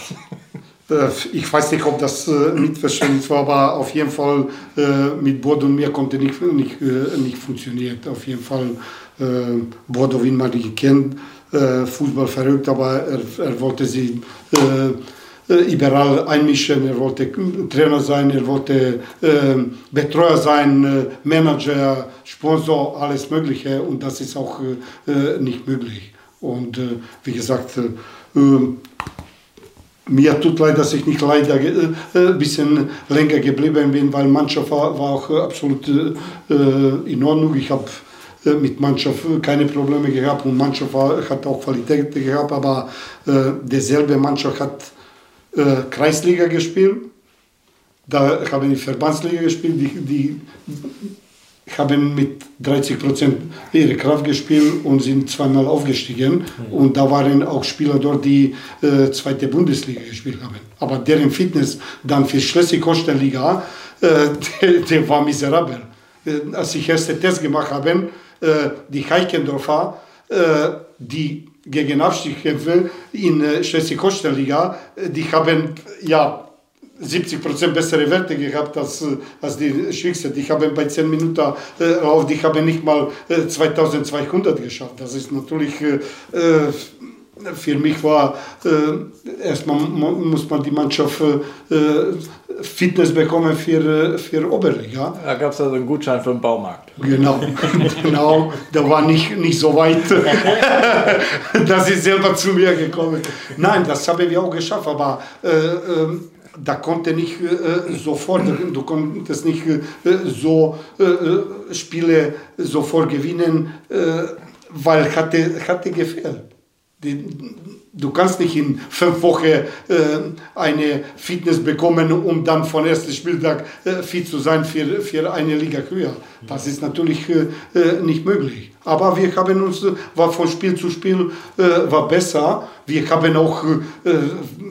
Äh, ich weiß nicht, ob das äh, Mitverständnis war, aber auf jeden Fall äh, mit Bord und mir konnte nicht, nicht, äh, nicht funktionieren. Auf jeden Fall, äh, man die kennt, äh, Fußball verrückt, aber er, er wollte sie äh, überall einmischen. Er wollte Trainer sein, er wollte äh, Betreuer sein, äh, Manager, Sponsor, alles Mögliche. Und das ist auch äh, nicht möglich. Und wie gesagt, mir tut leid, dass ich nicht leider ein bisschen länger geblieben bin, weil Mannschaft war, war auch absolut in Ordnung. Ich habe mit Mannschaft keine Probleme gehabt und Mannschaft hat auch Qualität gehabt, aber äh, derselbe Mannschaft hat äh, Kreisliga gespielt, da haben die Verbandsliga gespielt, die, die haben mit 30 Prozent ihre Kraft gespielt und sind zweimal aufgestiegen. Mhm. Und da waren auch Spieler dort, die äh, zweite Bundesliga gespielt haben. Aber deren Fitness dann für Schleswig-Holstein-Liga, äh, der, der, war miserabel. Äh, als ich erste Test gemacht habe, äh, die Heikendorfer, äh, die gegen Abstieg kämpfen in äh, Schleswig-Holstein-Liga, die haben ja 70% bessere Werte gehabt als, als die Schwächste. Die haben bei 10 Minuten äh, auf, die haben nicht mal äh, 2200 geschafft. Das ist natürlich äh, für mich war äh, erstmal muss man die Mannschaft äh, Fitness bekommen für, für Oberliga. Da gab es also einen Gutschein für den Baumarkt. Genau, genau. Der war nicht, nicht so weit, dass ich selber zu mir gekommen Nein, das haben wir auch geschafft, aber äh, ähm, da konnte nicht äh, sofort, du konntest nicht äh, so äh, Spiele sofort gewinnen, äh, weil hatte, hatte gefehlt. Du kannst nicht in fünf Wochen äh, eine Fitness bekommen, um dann von ersten Spieltag äh, fit zu sein für, für eine Liga höher. Das ist natürlich äh, äh nicht möglich. Aber wir haben uns, war von Spiel zu Spiel äh, war besser. Wir haben auch, äh,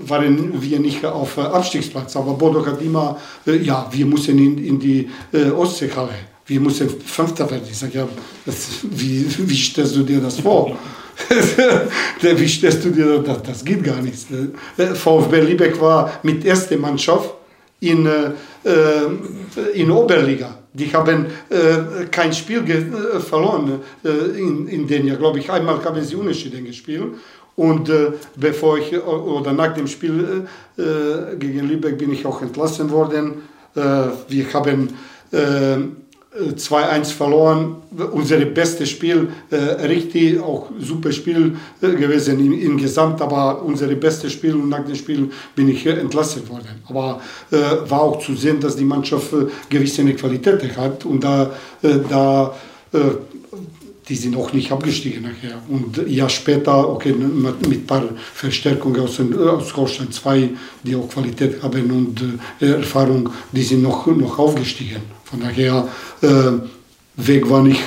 waren wir nicht auf Abstiegsplatz, aber Bodo hat immer, ja, wir müssen in, in die Ostseehalle wir müssen Fünfter werden. Ich sage, ja, das, wie, wie stellst du dir das vor? Wie stellst du dir das? Das geht gar nicht. VfB Lübeck war mit erster Mannschaft in, äh, in Oberliga. Die haben äh, kein Spiel äh, verloren äh, in, in den Jahr, glaube ich. Einmal haben sie unentschieden gespielt. Und äh, bevor ich oder nach dem Spiel äh, gegen Lübeck bin ich auch entlassen worden. wir haben 2-1 verloren, unser bestes Spiel, äh, richtig, auch super Spiel äh, gewesen im, im Gesamt, aber unser bestes Spiel und nach dem Spiel bin ich äh, entlassen worden. Aber äh, war auch zu sehen, dass die Mannschaft äh, gewisse Qualität hat und da, äh, da die sind auch nicht abgestiegen nachher. Und ein Jahr später, okay, mit, ein paar Verstärkungen aus, aus Holstein 2, die auch Qualität haben und äh, Erfahrung, die sind noch, noch aufgestiegen. Von daher, äh, Weg war nicht,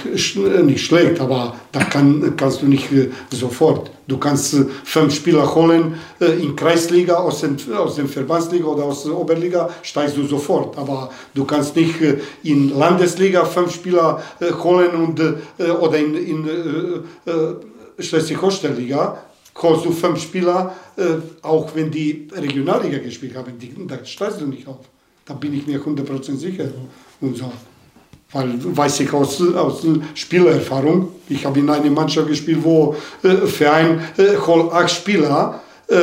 nicht schlecht, aber da kann, kannst du nicht äh, sofort. Du kannst äh, fünf Spieler holen äh, in Kreisliga, aus, dem, aus der Verbandsliga oder aus der Oberliga, steigst du sofort. Aber du kannst nicht äh, in Landesliga fünf Spieler äh, holen und, äh, oder in, in Schleswig-Holstein-Liga holst du fünf Spieler, auch wenn die Regionalliga gespielt haben, die, da steigst du nicht auf. Da bin ich mir 100% sicher. Und so. Weil weiß ich aus, aus Spielerfahrung, ich habe in einer Mannschaft gespielt, wo äh, Verein äh, acht Spieler, äh,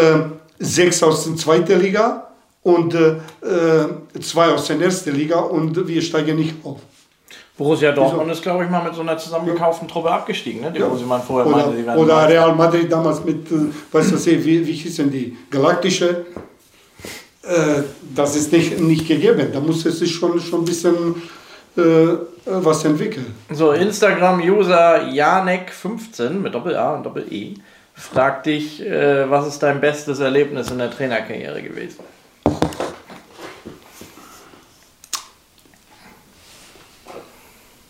sechs aus der zweiten Liga und äh, äh, zwei aus der ersten Liga und wir steigen nicht auf. Borussia Dortmund Wieso? ist, glaube ich, mal mit so einer zusammengekauften Truppe abgestiegen, ne? die, ja. wo sie mal vorher oder, meinte, Oder Real Madrid damals mit, äh, weißt du, wie, wie hießen die? Galaktische. Äh, das ist nicht, nicht gegeben. Da muss es sich schon, schon ein bisschen äh, was entwickeln. So, Instagram-User Janek15 mit Doppel-A und Doppel-E fragt dich, äh, was ist dein bestes Erlebnis in der Trainerkarriere gewesen?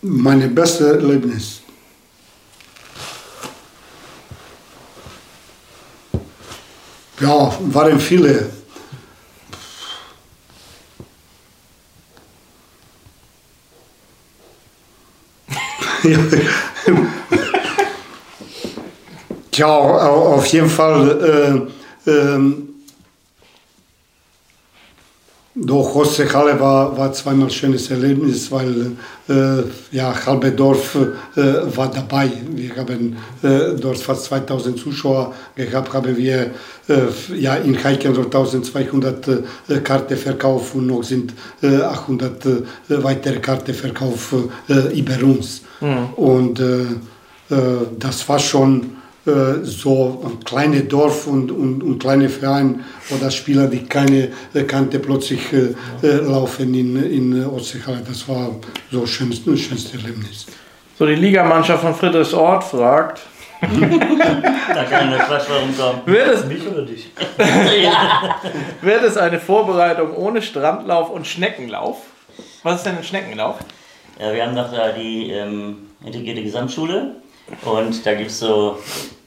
Meine beste Erlebnis. Ja, waren viele. ja, auf jeden Fall. Äh, äh, doch Halle war, war zweimal ein schönes Erlebnis, weil äh, ja, halbe Dorf äh, war dabei. Wir haben äh, dort fast 2000 Zuschauer gehabt, haben wir äh, ja, in Heiken 1200 äh, Karten verkauft und noch sind 800 äh, weitere Karten verkauft über uns. Mhm. Und das war schon äh, so ein kleines Dorf und, und, und kleine Verein oder Spieler, die keine kannte, plötzlich äh, äh, laufen in, in Ostseehalle. Das war so schönste, schönste Erlebnis. So, die Ligamannschaft von Friedrichsort fragt. da kann eine Quatschwarum kommen. Wird es, Mich oder dich? ja. Wird es eine Vorbereitung ohne Strandlauf und Schneckenlauf? Was ist denn ein Schneckenlauf? Ja, wir haben doch da die ähm, integrierte Gesamtschule und da gibt es so,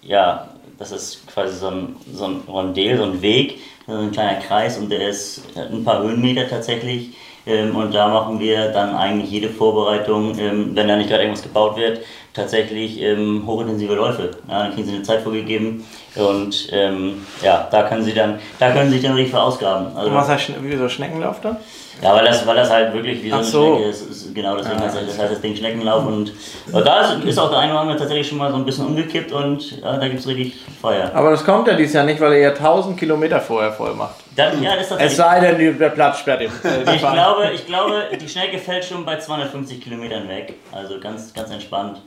ja, das ist quasi so ein, so ein Rondell, so ein Weg, so ein kleiner Kreis und der ist ein paar Höhenmeter tatsächlich. Ähm, und da machen wir dann eigentlich jede Vorbereitung, ähm, wenn da nicht gerade irgendwas gebaut wird, tatsächlich ähm, hochintensive Läufe. Ja, dann kriegen sie eine Zeit vorgegeben und ähm, ja, da können sie dann, da können sie sich dann richtig verausgaben. Also, und was heißt wie so Schneckenlauf dann? Ja, weil das, weil das halt wirklich wie so eine so. Schnecke ist. ist genau, deswegen heißt das, heißt das Ding Schneckenlauf. Und da ist, ist auch der eine oder andere tatsächlich schon mal so ein bisschen umgekippt und ja, da gibt es richtig Feuer. Aber das kommt ja dieses Jahr nicht, weil er ja 1000 Kilometer vorher voll macht. Dann, ja, das es sei denn, der Platz sperrt ihn. ich, glaube, ich glaube, die Schnecke fällt schon bei 250 Kilometern weg. Also ganz, ganz entspannt.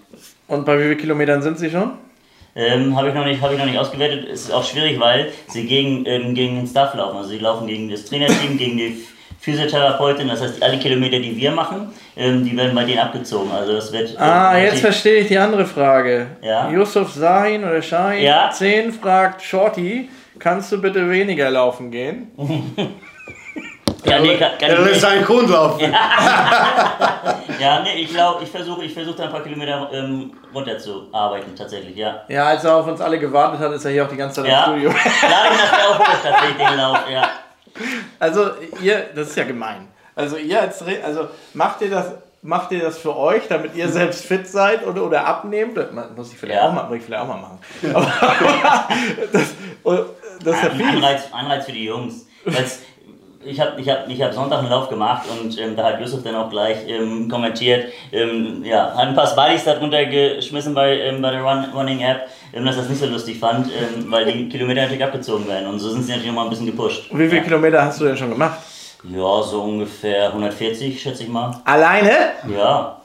Und bei wie vielen Kilometern sind Sie schon? Ähm, habe ich, noch nicht- hab ich noch nicht ausgewertet. Ist auch schwierig, weil sie gegen, ähm, gegen den Staff laufen. Also sie laufen gegen das Trainerteam, gegen die Physiotherapeutin. Das heißt, alle Kilometer, die wir machen, ähm, die werden bei denen abgezogen. Also das wird. Ah, äh, jetzt verstehe ich die andere Frage. Ja. Yusuf Sahin oder Shahin Ja. 10 fragt Shorty, kannst du bitte weniger laufen gehen? Ja, nee, kann, kann ich lässt nicht. seinen Hund laufen. Ja, nee, ich glaube, ich versuche ich versuch da ein paar Kilometer ähm, runterzuarbeiten, tatsächlich, ja. Ja, als er auf uns alle gewartet hat, ist er hier auch die ganze Zeit Ja, im Studio. lade ich nachher auch tatsächlich, den Lauf, ja. Also ihr, das ist ja gemein. Also ihr als also macht ihr das, macht ihr das für euch, damit ihr selbst fit seid oder, oder abnehmt? Das muss ich vielleicht, Ja. auch, mal, muss ich vielleicht auch mal machen. Aber das, und das ist ja Ein viel. Anreiz, Anreiz für die Jungs. Weil's, ich habe ich hab, ich hab Sonntag einen Lauf gemacht und ähm, da hat Yusuf dann auch gleich ähm, kommentiert, ähm, ja, hat ein paar Smileys darunter geschmissen bei, ähm, bei der Run, Running App, ähm, dass er das nicht so lustig fand, ähm, weil die Kilometer natürlich abgezogen werden und so sind sie natürlich nochmal ein bisschen gepusht. Wie viele Kilometer hast du denn schon gemacht? Ja, so ungefähr 140, schätze ich mal. Alleine? Ja.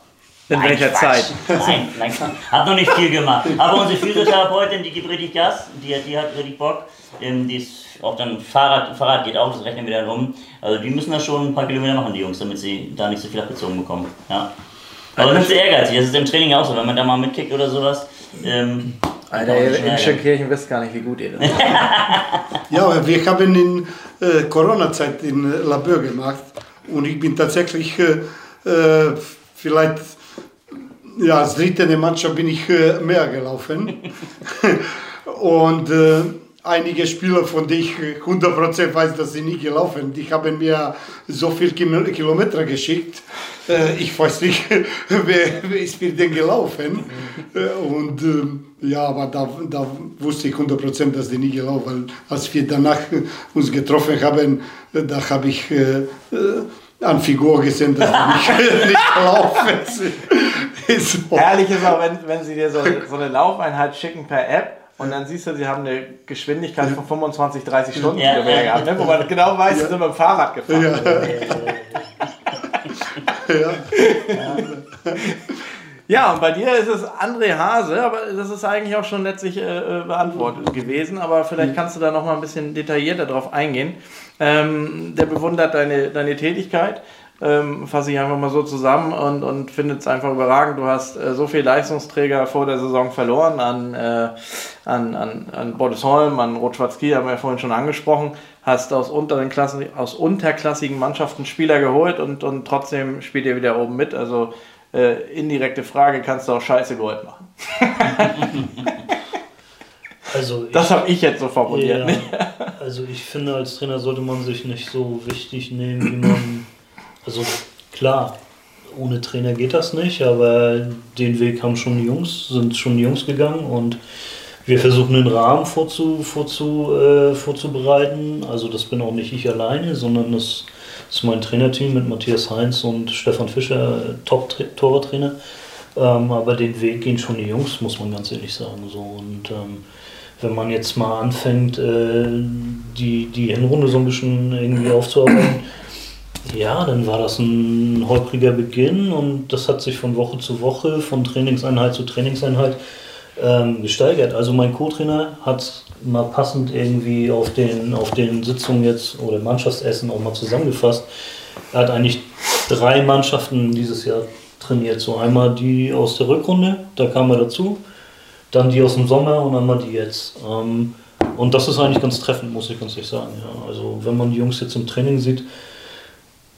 In Nein, welcher Quatsch. Zeit? Nein, nein, hat noch nicht viel gemacht. Aber unsere Physiotherapeutin, die gibt richtig Gas, die, die hat richtig Bock. Die ist auch dann Fahrrad, Fahrrad geht auch, das rechnen wir dann rum. Also die müssen da schon ein paar Kilometer machen, die Jungs, damit sie da nicht so viel abgezogen bekommen. Ja. Aber sind sie ehrgeizig, das ist im Training auch so, wenn man da mal mitkickt oder sowas. Ähm, Alter, ihr in Schönkirchen wisst gar nicht, wie gut ihr das macht. Ja, wir haben in äh, Corona-Zeit in äh, Labeur gemacht und ich bin tatsächlich äh, äh, vielleicht ja, als dritte in der Mannschaft bin ich äh, mehr gelaufen. und äh, einige Spieler, von denen ich äh, 100% weiß, dass sie nie gelaufen die haben mir so viel Kilo- Kilometer geschickt. Äh, ich weiß nicht, wer, wer ist mir denn gelaufen. Äh, und ähm, ja, aber da, da wusste ich 100%, dass die nie gelaufen weil als wir danach uns getroffen haben, da habe ich äh, an Figur gesehen, dass die nicht, nicht gelaufen sind. So. Herrlich ist auch, wenn, wenn sie dir so, so eine Laufeinheit schicken per App und dann siehst du, sie haben eine Geschwindigkeit von 25, 30 Stundenkilometer Ja, gehabt, ne? wo man genau weiß, sie sind mit dem Fahrrad gefahren. Ja. Ja. Ja, und bei dir ist es André Hase, aber das ist eigentlich auch schon letztlich äh, äh, beantwortet gewesen. Aber vielleicht kannst du da noch mal ein bisschen detaillierter drauf eingehen. Ähm, der bewundert deine, deine Tätigkeit, ähm, fasse ich einfach mal so zusammen und, und findet es einfach überragend. Du hast äh, so viele Leistungsträger vor der Saison verloren an, äh, an, an, an Bordesholm, an Rot-Schwarz-Kiel, haben wir ja vorhin schon angesprochen. Hast aus, unteren Klassen, aus unterklassigen Mannschaften Spieler geholt und, und trotzdem spielt ihr wieder oben mit. Also äh, indirekte Frage, kannst du auch scheiße Gold machen? Also ich, Das habe ich jetzt so formuliert. ja, also ich finde, als Trainer sollte man sich nicht so wichtig nehmen, wie man. Also klar, ohne Trainer geht das nicht, aber den Weg haben schon die Jungs, sind schon die Jungs gegangen und wir versuchen den Rahmen vorzu, vorzu, äh, vorzubereiten. Also das bin auch nicht ich alleine, sondern das ist mein Trainerteam mit Matthias Heinz und Stefan Fischer, Top-Torwarttrainer. Ähm, aber den Weg gehen schon die Jungs, muss man ganz ehrlich sagen. So. Und ähm, wenn man jetzt mal anfängt, äh, die, die Hinrunde so ein bisschen irgendwie aufzuarbeiten, ja, dann war das ein holpriger Beginn und das hat sich von Woche zu Woche, von Trainingseinheit zu Trainingseinheit ähm, gesteigert. Also mein Co-Trainer hat mal passend irgendwie auf den, auf den Sitzungen jetzt oder Mannschaftsessen auch mal zusammengefasst. Er hat eigentlich drei Mannschaften dieses Jahr trainiert. So einmal die aus der Rückrunde, da kam er dazu, dann die aus dem Sommer und einmal die jetzt. Ähm, und das ist eigentlich ganz treffend, muss ich ganz ehrlich sagen. Ja. Also wenn man die Jungs jetzt im Training sieht,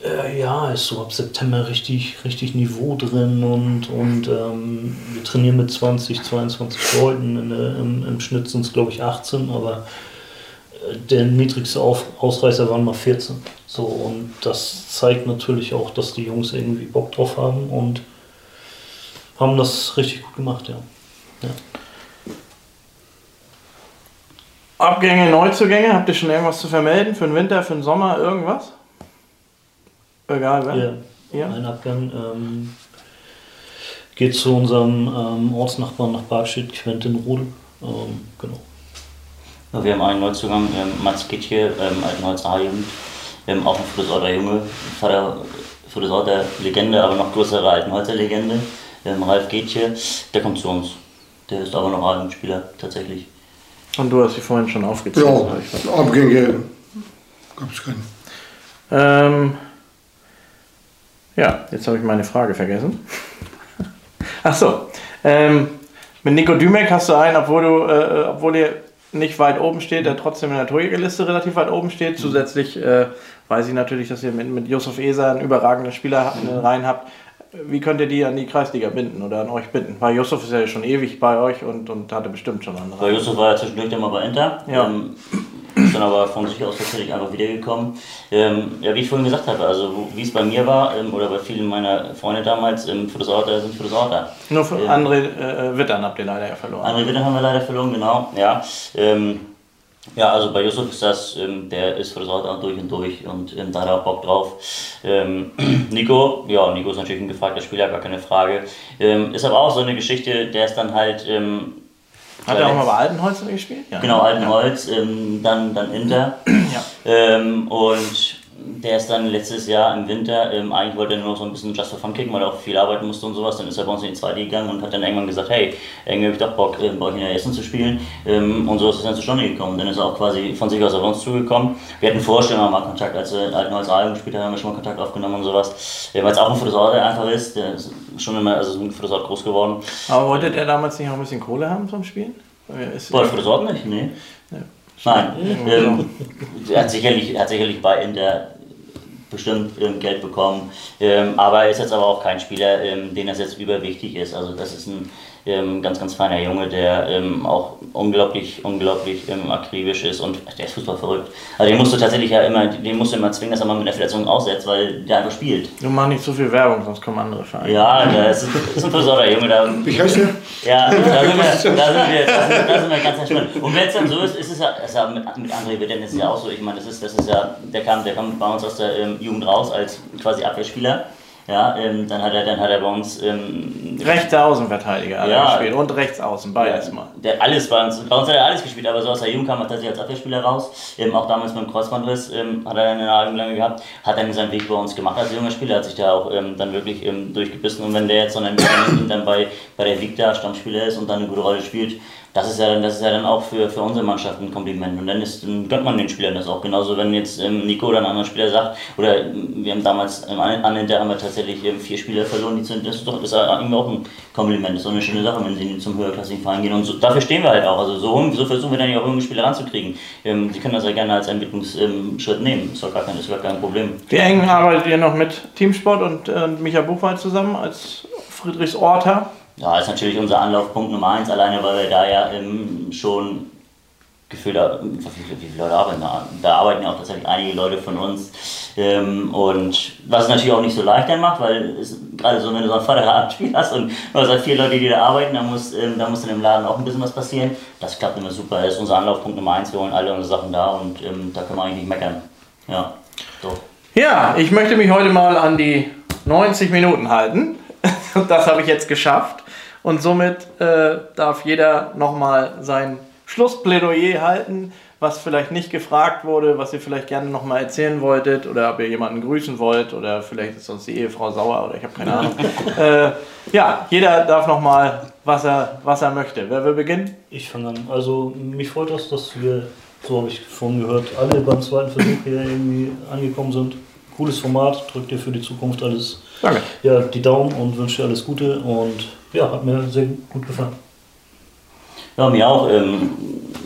äh, ja, ist so ab September richtig, richtig Niveau drin und, und ähm, wir trainieren mit 20, 22 Leuten. In im, Im Schnitt sind es glaube ich 18, aber äh, der niedrigste Auf, Ausreißer waren mal 14. So, und das zeigt natürlich auch, dass die Jungs irgendwie Bock drauf haben und haben das richtig gut gemacht, ja. ja. Abgänge, Neuzugänge, habt ihr schon irgendwas zu vermelden? Für den Winter, für den Sommer, irgendwas? Egal, wer? Ja, Ja. ein Abgang ähm, geht zu unserem ähm, Ortsnachbarn nach Barkstedt, Quentin Rudel. Ähm, genau. Ja, Wir haben einen Neuzugang, ähm, Mats Kitche, ähm, Altenholzer H-Jugend. Wir haben auch einen Friedrichsorter Junge, Vater Friedrichsorter Legende, aber noch größere Altenholzer Legende, ähm, Ralf Getje, der kommt zu uns. Der ist aber noch A-Jugendspieler, tatsächlich. Und du hast sie vorhin schon aufgezählt. Ja, Abgänge gab es keine. Ähm, ja, jetzt habe ich meine Frage vergessen. Ach so. Ähm, mit Nico Dümek hast du einen, obwohl, du, äh, obwohl ihr nicht weit oben steht, der trotzdem in der Torjägerliste relativ weit oben steht. Zusätzlich äh, weiß ich natürlich, dass ihr mit, mit Yusuf Eser einen überragenden Spieler rein habt. Wie könnt ihr die an die Kreisliga binden oder an euch binden? Weil Yusuf ist ja schon ewig bei euch und, und hatte bestimmt schon andere. Weil Yusuf war ja zwischendurch mal bei Inter. Ja. Ähm, ist dann aber von sich aus tatsächlich einfach wiedergekommen. Ähm, ja, wie ich vorhin gesagt habe, also wie es bei mir war ähm, oder bei vielen meiner Freunde damals, ähm, für das Orter sind für das Orter. Nur für Ähm, André äh, Wittern habt ihr leider ja verloren. André Witter haben wir leider verloren, genau. Ja, ähm, ja also bei Yusuf ist das, ähm, der ist für das Auto durch und durch und ähm, da hat er auch Bock drauf. Nico, ja, Nico ist natürlich ein gefragter Spieler, gar keine Frage. Ist aber auch so eine Geschichte, der ist dann halt. Hat er auch mal bei Altenholz gespielt? Ja. Genau, Altenholz, ähm, dann, dann Inter. Ja. Ähm, und der ist dann letztes Jahr im Winter, ähm, eigentlich wollte er nur noch so ein bisschen Just for Fun kicken, weil er auch viel arbeiten musste und sowas. Dann ist er bei uns in die zweite gegangen und hat dann irgendwann gesagt, hey, irgendwie habe ich doch Bock, ähm, bei euch in der Essen zu spielen. Ähm, und so ist es dann zustande gekommen. Dann ist er auch quasi von sich aus auf uns zugekommen. Wir hatten vorher schon mal Kontakt, als wir Altenholz A gespielt haben, haben wir schon mal Kontakt aufgenommen und sowas. Ja, weil es auch ein Fotosort einfach ist, der ist schon immer, also ist ein Fotosort groß geworden. Aber wolltet ihr damals nicht auch ein bisschen Kohle haben zum Spielen? Ist, Boah, Fotosort nicht? Nee. Nein, ähm, er hat sicherlich, er hat sicherlich bei Inter bestimmt ähm, Geld bekommen, ähm, aber er ist jetzt aber auch kein Spieler, ähm, den das jetzt überwichtig ist. Also das ist ein ähm, ganz, ganz feiner Junge, der ähm, auch unglaublich, unglaublich ähm, akribisch ist und der ist Fußball verrückt. Also den musst du tatsächlich ja immer, den musst du immer zwingen, dass er mal mit einer Verletzung aussetzt, weil der einfach spielt. Du machst nicht so viel Werbung, sonst kommen andere Vereine. Ja, das ist, das ist ein besonderer Junge, da heißt der? ja, da sind wir, da sind wir, da sind da sind wir ganz entspannt. Und wenn es dann so ist, ist es ja, ist ja mit, mit André Wittgen ist es ja auch so. Ich meine, das ist, das ist ja, der kam, der kam bei uns aus der ähm, Jugend raus als quasi Abwehrspieler. Ja, ähm, dann hat er, dann hat er bei uns ähm, Rechter Außenverteidiger er Ja. gespielt und rechts außen, beides mal. der alles bei uns, bei uns hat er alles gespielt, aber so aus der Jugend kam er tatsächlich als Abwehrspieler raus. Ähm, auch damals beim Kreuzbandriss ähm, hat er eine Nase lange gehabt, hat dann seinen Weg bei uns gemacht als junger Spieler, hat sich da auch ähm, dann wirklich ähm, durchgebissen. Und wenn der jetzt dann, dann, dann bei, bei der Victa Stammspieler ist und dann eine gute Rolle spielt, das ist ja dann, das ist ja dann auch für, für unsere Mannschaft ein Kompliment. Und dann, ist, dann gönnt man den Spielern das auch. Genauso, wenn jetzt ähm, Nico oder ein anderer Spieler sagt, oder ähm, wir haben damals ähm, an an Inter haben wir tatsächlich ähm, vier Spieler verloren, die sind, das ist doch das ist irgendwie auch ein Kompliment. Das ist doch eine schöne Sache, wenn sie zum höherklassigen Verein gehen. Und so, dafür stehen wir halt auch. Also so, so versuchen wir dann ja auch junge Spieler ranzukriegen. Ähm, sie können das ja gerne als Entwicklungsschritt nehmen. Ist doch gar kein, ist gar kein Problem. Wie eng arbeitet ihr noch mit Teamsport und äh, Micha Buchwald zusammen als Friedrichsorter? Ja, ist natürlich unser Anlaufpunkt Nummer eins, alleine weil wir da ja schon gefühlt, äh, wie viele, Leute arbeiten da? Da arbeiten ja auch tatsächlich einige Leute von uns. Ähm, und was es natürlich auch nicht so leicht dann macht, weil es gerade so, wenn du so ein Vaterabendspiel hast und du hast halt vier Leute, die da arbeiten, dann muss, ähm, da muss in dem Laden auch ein bisschen was passieren. Das klappt immer super. Das ist unser Anlaufpunkt Nummer eins. Wir holen alle unsere Sachen da und ähm, da können wir eigentlich nicht meckern. Ja, doch. Ja, ich möchte mich heute mal an die 90 Minuten halten. Das habe ich jetzt geschafft. Und somit äh, darf jeder nochmal sein Schlussplädoyer halten, was vielleicht nicht gefragt wurde, was ihr vielleicht gerne nochmal erzählen wolltet oder ob ihr jemanden grüßen wollt oder vielleicht ist sonst die Ehefrau sauer oder ich habe keine Ahnung. äh, ja, jeder darf nochmal, was er, was er möchte. Wer will beginnen? Ich fange an. Also mich freut das, dass wir, so habe ich vorhin gehört, alle beim zweiten Versuch hier irgendwie angekommen sind. Cooles Format, drückt dir für die Zukunft alles Danke. ja, die Daumen und wünsche dir alles Gute und ja, hat mir sehr gut gefallen. Ja, mir auch. Ähm,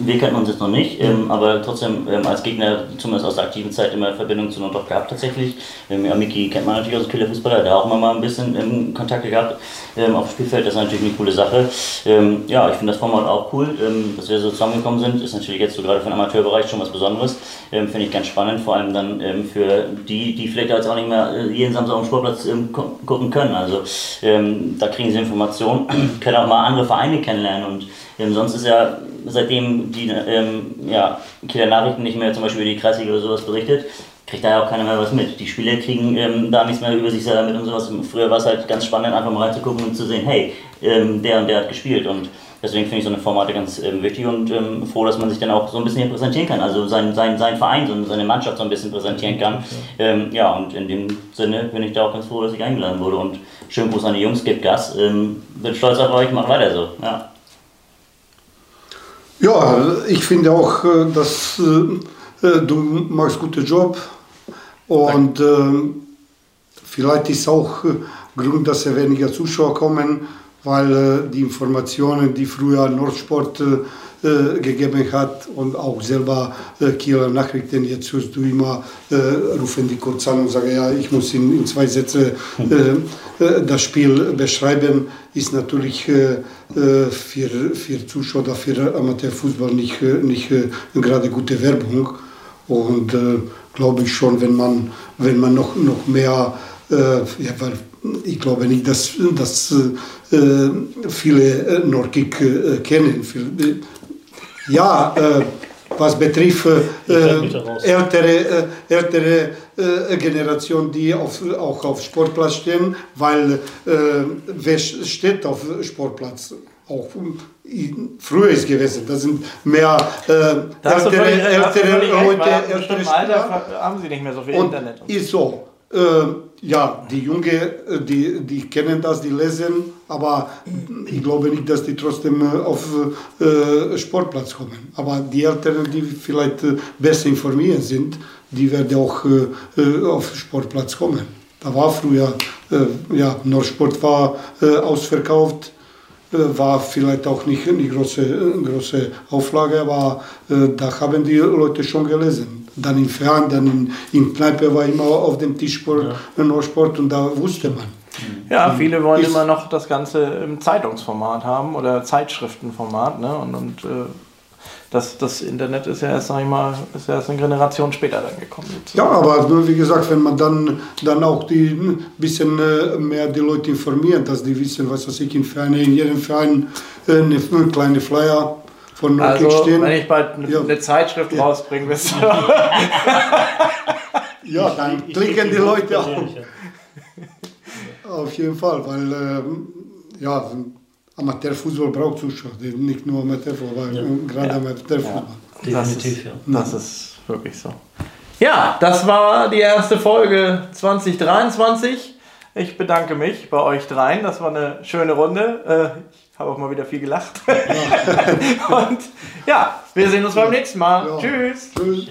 wir kennen uns jetzt noch nicht, ähm, aber trotzdem ähm, als Gegner, zumindest aus der aktiven Zeit, immer Verbindung zu Nordorf gehabt tatsächlich. Ähm, ja, Miki kennt man natürlich als Kieler Fußballer, hat auch immer mal ein bisschen ähm, Kontakte gehabt ähm, auf dem Spielfeld. Das ist natürlich eine coole Sache. Ähm, ja, ich finde das Format auch cool, dass wir so zusammengekommen sind. Ist natürlich jetzt so gerade für den Amateurbereich schon was Besonderes. Finde ich ganz spannend, vor allem dann für die, die vielleicht jetzt auch nicht mehr äh, jeden Samstag auf dem Sportplatz gu- gucken können. Also da kriegen sie Informationen, können auch mal andere Vereine kennenlernen und ähm, sonst ist ja, seitdem die ähm, ja, Kieler Nachrichten nicht mehr zum Beispiel über die Kreisliga oder sowas berichtet, kriegt da ja auch keiner mehr was mit. Die Spieler kriegen ähm, da nichts mehr über sich selber mit und sowas. Früher war es halt ganz spannend, einfach mal reinzugucken und zu sehen, hey, ähm, der und der hat gespielt. Und deswegen finde ich so eine Formate ganz ähm, wichtig und ähm, froh, dass man sich dann auch so ein bisschen hier präsentieren kann. Also sein, sein, sein Verein, so seine Mannschaft so ein bisschen präsentieren kann. Ähm, ja, und in dem Sinne bin ich da auch ganz froh, dass ich eingeladen wurde. Und schönen Gruß an die Jungs, gebt Gas. Ähm, bin stolz auf euch, macht weiter so. Ja. Ja, ich finde auch, äh, dass äh, äh, du machst guten Job und äh, vielleicht ist auch Grund, dass weniger Zuschauer kommen, weil äh, die Informationen, die früher Nordsport äh, äh, gegeben hat und auch selber äh, Kieler Nachrichten. Jetzt hörst du immer, äh, rufen die kurz an und sagen, ja, ich muss in, in zwei Sätze äh, äh, das Spiel beschreiben, ist natürlich äh, für, für Zuschauer, für Amateurfußball nicht, nicht gerade gute Werbung. Und glaube ich schon, wenn man, wenn man noch, noch mehr, ja, weil ich glaube nicht, dass, dass viele Norkick kennen. Ja, äh, was betrifft äh, ältere, äh, ältere äh, Generation, die auf, auch auf Sportplatz stehen, weil äh, wer steht auf Sportplatz? Auch früher ist gewesen. Das sind mehr äh, ältere, ältere Leute. Ältere Alter haben sie nicht mehr so viel Internet. Und ist so. Äh, ja, die Jungen, äh, die, die kennen das, die lesen, aber ich glaube nicht, dass die trotzdem äh, auf äh, Sportplatz kommen. Aber die Älteren, die vielleicht äh, besser informiert sind, die werden auch äh, auf Sportplatz kommen. Da war früher, ja, Nordsport war ausverkauft, war vielleicht auch nicht eine große, große Auflage, aber da haben die Leute schon gelesen dann im Verein, dann in, in Kneipe war immer auf dem Tisch Sport, ja. Sport und da wusste man. Ja, viele wollen immer noch das Ganze im Zeitungsformat haben oder Zeitschriftenformat. Ne? Und, und äh, das, das Internet ist ja erst, sag ich mal, ist ja erst eine Generation später dann gekommen. Ja, aber wie gesagt, wenn man dann, dann auch die ein bisschen äh, mehr die Leute informiert, dass die wissen, was weiß ich, in Vereinen, in jedem Verein äh, eine kleine Flyer von Nokia also, stehen. Wenn ich bald eine, ja. eine Zeitschrift ja. rausbringe, wisst ihr. ja, dann klicken die Leute auf. Auf jeden Fall, weil ähm, ja, Amateurfußball braucht Zuschauer, nicht nur Amateurfußball, ja. gerade ja. Amateurfußball. Definitiv, ja. Das ist wirklich so. Ja, das war die erste Folge 2023. Ich bedanke mich bei euch dreien. Das war eine schöne Runde. Habe auch mal wieder viel gelacht. Ja. Und ja, wir sehen uns beim nächsten Mal. Ja. Tschüss. Tschüss.